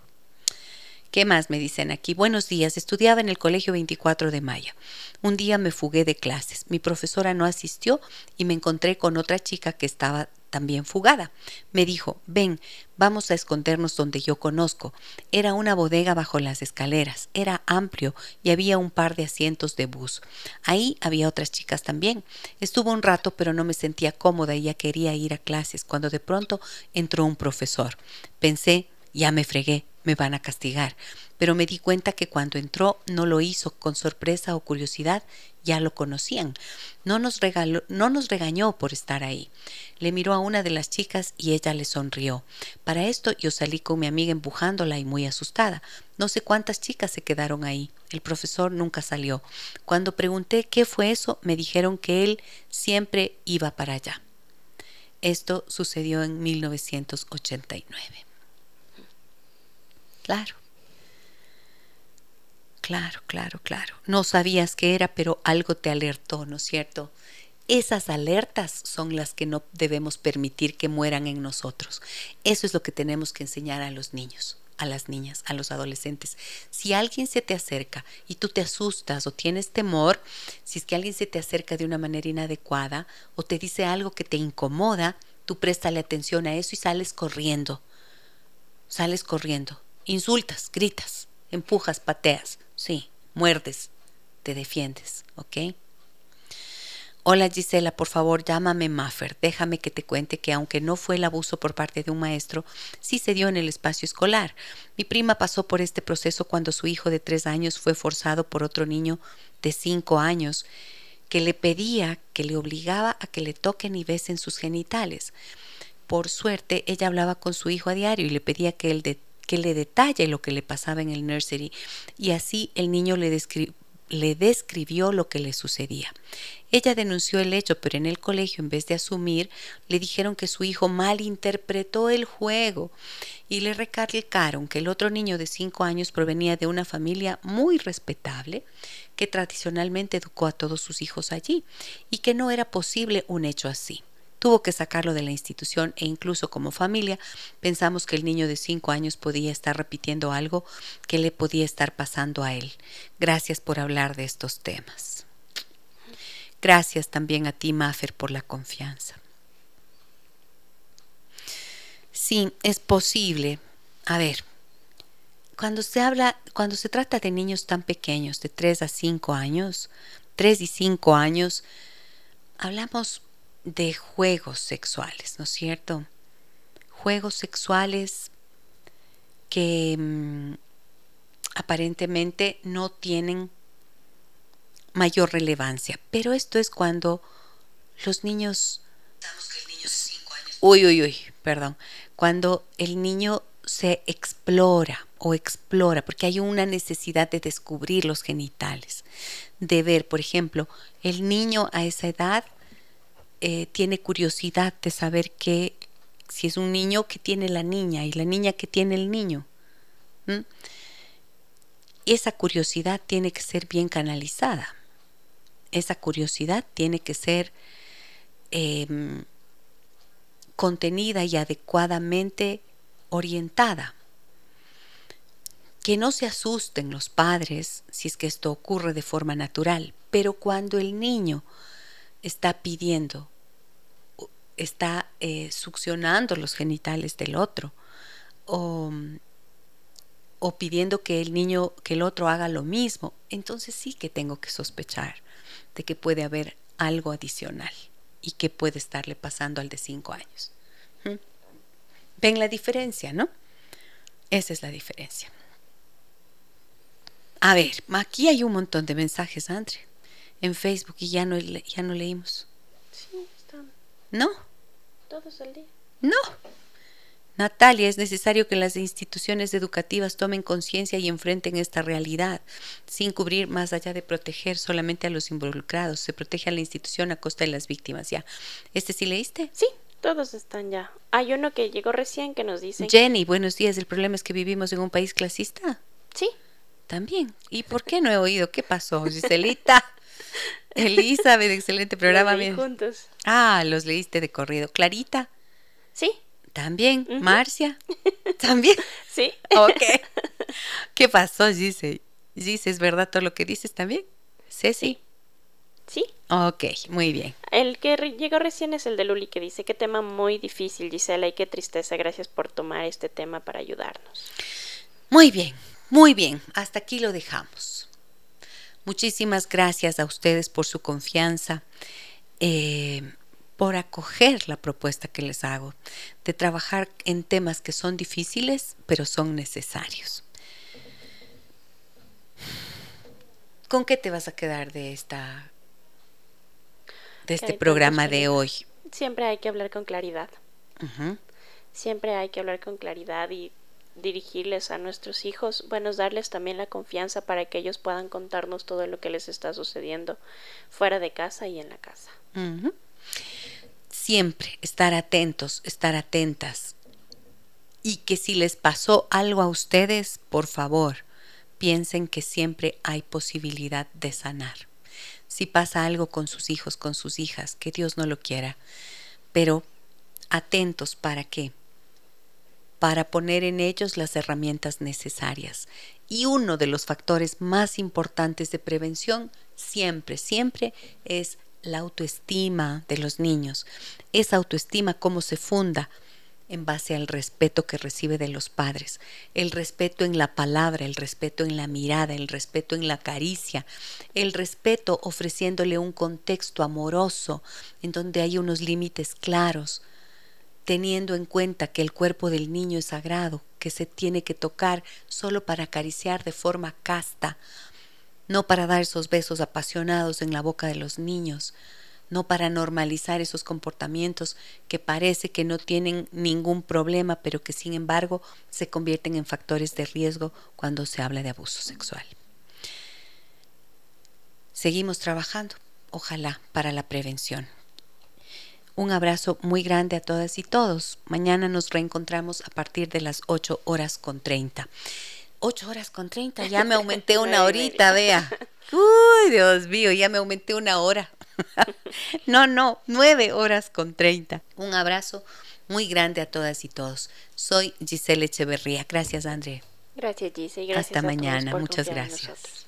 ¿Qué más me dicen aquí? Buenos días, estudiaba en el colegio 24 de mayo. Un día me fugué de clases. Mi profesora no asistió y me encontré con otra chica que estaba también fugada. Me dijo, ven, vamos a escondernos donde yo conozco. Era una bodega bajo las escaleras, era amplio y había un par de asientos de bus. Ahí había otras chicas también. Estuvo un rato pero no me sentía cómoda y ya quería ir a clases cuando de pronto entró un profesor. Pensé, ya me fregué, me van a castigar. Pero me di cuenta que cuando entró no lo hizo con sorpresa o curiosidad, ya lo conocían. No nos, regaló, no nos regañó por estar ahí. Le miró a una de las chicas y ella le sonrió. Para esto yo salí con mi amiga empujándola y muy asustada. No sé cuántas chicas se quedaron ahí. El profesor nunca salió. Cuando pregunté qué fue eso, me dijeron que él siempre iba para allá. Esto sucedió en 1989. Claro. Claro, claro, claro. No sabías qué era, pero algo te alertó, ¿no es cierto? Esas alertas son las que no debemos permitir que mueran en nosotros. Eso es lo que tenemos que enseñar a los niños, a las niñas, a los adolescentes. Si alguien se te acerca y tú te asustas o tienes temor, si es que alguien se te acerca de una manera inadecuada o te dice algo que te incomoda, Tú préstale atención a eso y sales corriendo. Sales corriendo. Insultas, gritas, empujas, pateas. Sí, muerdes, te defiendes, ¿ok? Hola Gisela, por favor llámame Maffer. Déjame que te cuente que aunque no fue el abuso por parte de un maestro, sí se dio en el espacio escolar. Mi prima pasó por este proceso cuando su hijo de tres años fue forzado por otro niño de cinco años que le pedía, que le obligaba a que le toquen y besen sus genitales. Por suerte, ella hablaba con su hijo a diario y le pedía que, él que le detalle lo que le pasaba en el nursery y así el niño le, describió lo que le sucedía. Ella denunció el hecho, pero en el colegio, en vez de asumir, le dijeron que su hijo malinterpretó el juego y le recalcaron que el otro niño de cinco años provenía de una familia muy respetable que tradicionalmente educó a todos sus hijos allí y que no era posible un hecho así. Tuvo que sacarlo de la institución e incluso como familia pensamos que el niño de cinco años podía estar repitiendo algo que le podía estar pasando a él. Gracias por hablar de estos temas. Gracias también a ti, Maffer, por la confianza. Sí, es posible. A ver, cuando se habla, cuando se trata de niños tan pequeños, de 3 a 5 años, 3 y 5 años, hablamos de juegos sexuales, ¿no es cierto? Juegos sexuales que mm, aparentemente no tienen mayor relevancia, pero esto es cuando los niños... Uy, uy, uy, perdón. Cuando el niño se explora o explora, porque hay una necesidad de descubrir los genitales, de ver, por ejemplo, el niño a esa edad eh, tiene curiosidad de saber que si es un niño que tiene la niña y la niña que tiene el niño. Esa curiosidad tiene que ser bien canalizada. Esa curiosidad tiene que ser em, contenida y adecuadamente orientada. Que no se asusten los padres si es que esto ocurre de forma natural, pero cuando el niño está pidiendo, está eh, succionando los genitales del otro o, o pidiendo que el niño, que el otro haga lo mismo, entonces sí que tengo que sospechar de que puede haber algo adicional y que puede estarle pasando al de cinco años. ¿Mm? ¿Ven la diferencia, no? Esa es la diferencia. A ver, aquí hay un montón de mensajes, Andre en Facebook y ya no, ya no leímos. Sí, están. ¿No? Todos el día. No. Natalia, es necesario que las instituciones educativas tomen conciencia y enfrenten esta realidad, sin cubrir más allá de proteger solamente a los involucrados. Se protege a la institución a costa de las víctimas. ¿Ya? ¿Este sí leíste? Sí, todos están ya. Hay uno que llegó recién que nos dice... Jenny, buenos días. ¿El problema es que vivimos en un país clasista? Sí. También. ¿Y por qué no he oído? ¿Qué pasó, Giselita? <laughs> Elizabeth, excelente programa. Los juntos. Ah, los leíste de corrido. Clarita. Sí. También. Marcia. También. <laughs> Sí. Ok. ¿Qué pasó, Gise? Gise, ¿es verdad todo lo que dices también? Ceci. Sí. Ok, muy bien. El que llegó recién es el de Luli que dice, qué tema muy difícil, Gisela, y qué tristeza. Gracias por tomar este tema para ayudarnos. Muy bien, muy bien. Hasta aquí lo dejamos. Muchísimas gracias a ustedes por su confianza, eh, por acoger la propuesta que les hago, de trabajar en temas que son difíciles, pero son necesarios. ¿Con qué te vas a quedar de esta de este programa de hoy? Siempre hay que hablar con claridad. Siempre hay que hablar con claridad y dirigirles a nuestros hijos, bueno, darles también la confianza para que ellos puedan contarnos todo lo que les está sucediendo fuera de casa y en la casa. Siempre estar atentos, estar atentas. Y que si les pasó algo a ustedes, por favor, piensen que siempre hay posibilidad de sanar. Si pasa algo con sus hijos, con sus hijas, que Dios no lo quiera, pero atentos para qué? Para poner en ellos las herramientas necesarias. Y uno de los factores más importantes de prevención siempre, siempre es la autoestima de los niños. Esa autoestima, cómo se funda en base al respeto que recibe de los padres, el respeto en la palabra, el respeto en la mirada, el respeto en la caricia, el respeto ofreciéndole un contexto amoroso en donde hay unos límites claros, teniendo en cuenta que el cuerpo del niño es sagrado, que se tiene que tocar solo para acariciar de forma casta, no para dar esos besos apasionados en la boca de los niños, no para normalizar esos comportamientos que parece que no tienen ningún problema, pero que sin embargo se convierten en factores de riesgo cuando se habla de abuso sexual. Seguimos trabajando, ojalá, para la prevención. Un abrazo muy grande a todas y todos. Mañana nos reencontramos a partir de las 8 horas con 30. 8 horas con 30, ya me aumenté <laughs> una horita, vea. <laughs> Uy, Dios mío, ya me aumenté una hora. <laughs> no, no, 9 horas con 30. Un abrazo muy grande a todas y todos. Soy Giselle Echeverría. Gracias, André. Gracias, Giselle. Gracias Hasta mañana. Muchas gracias.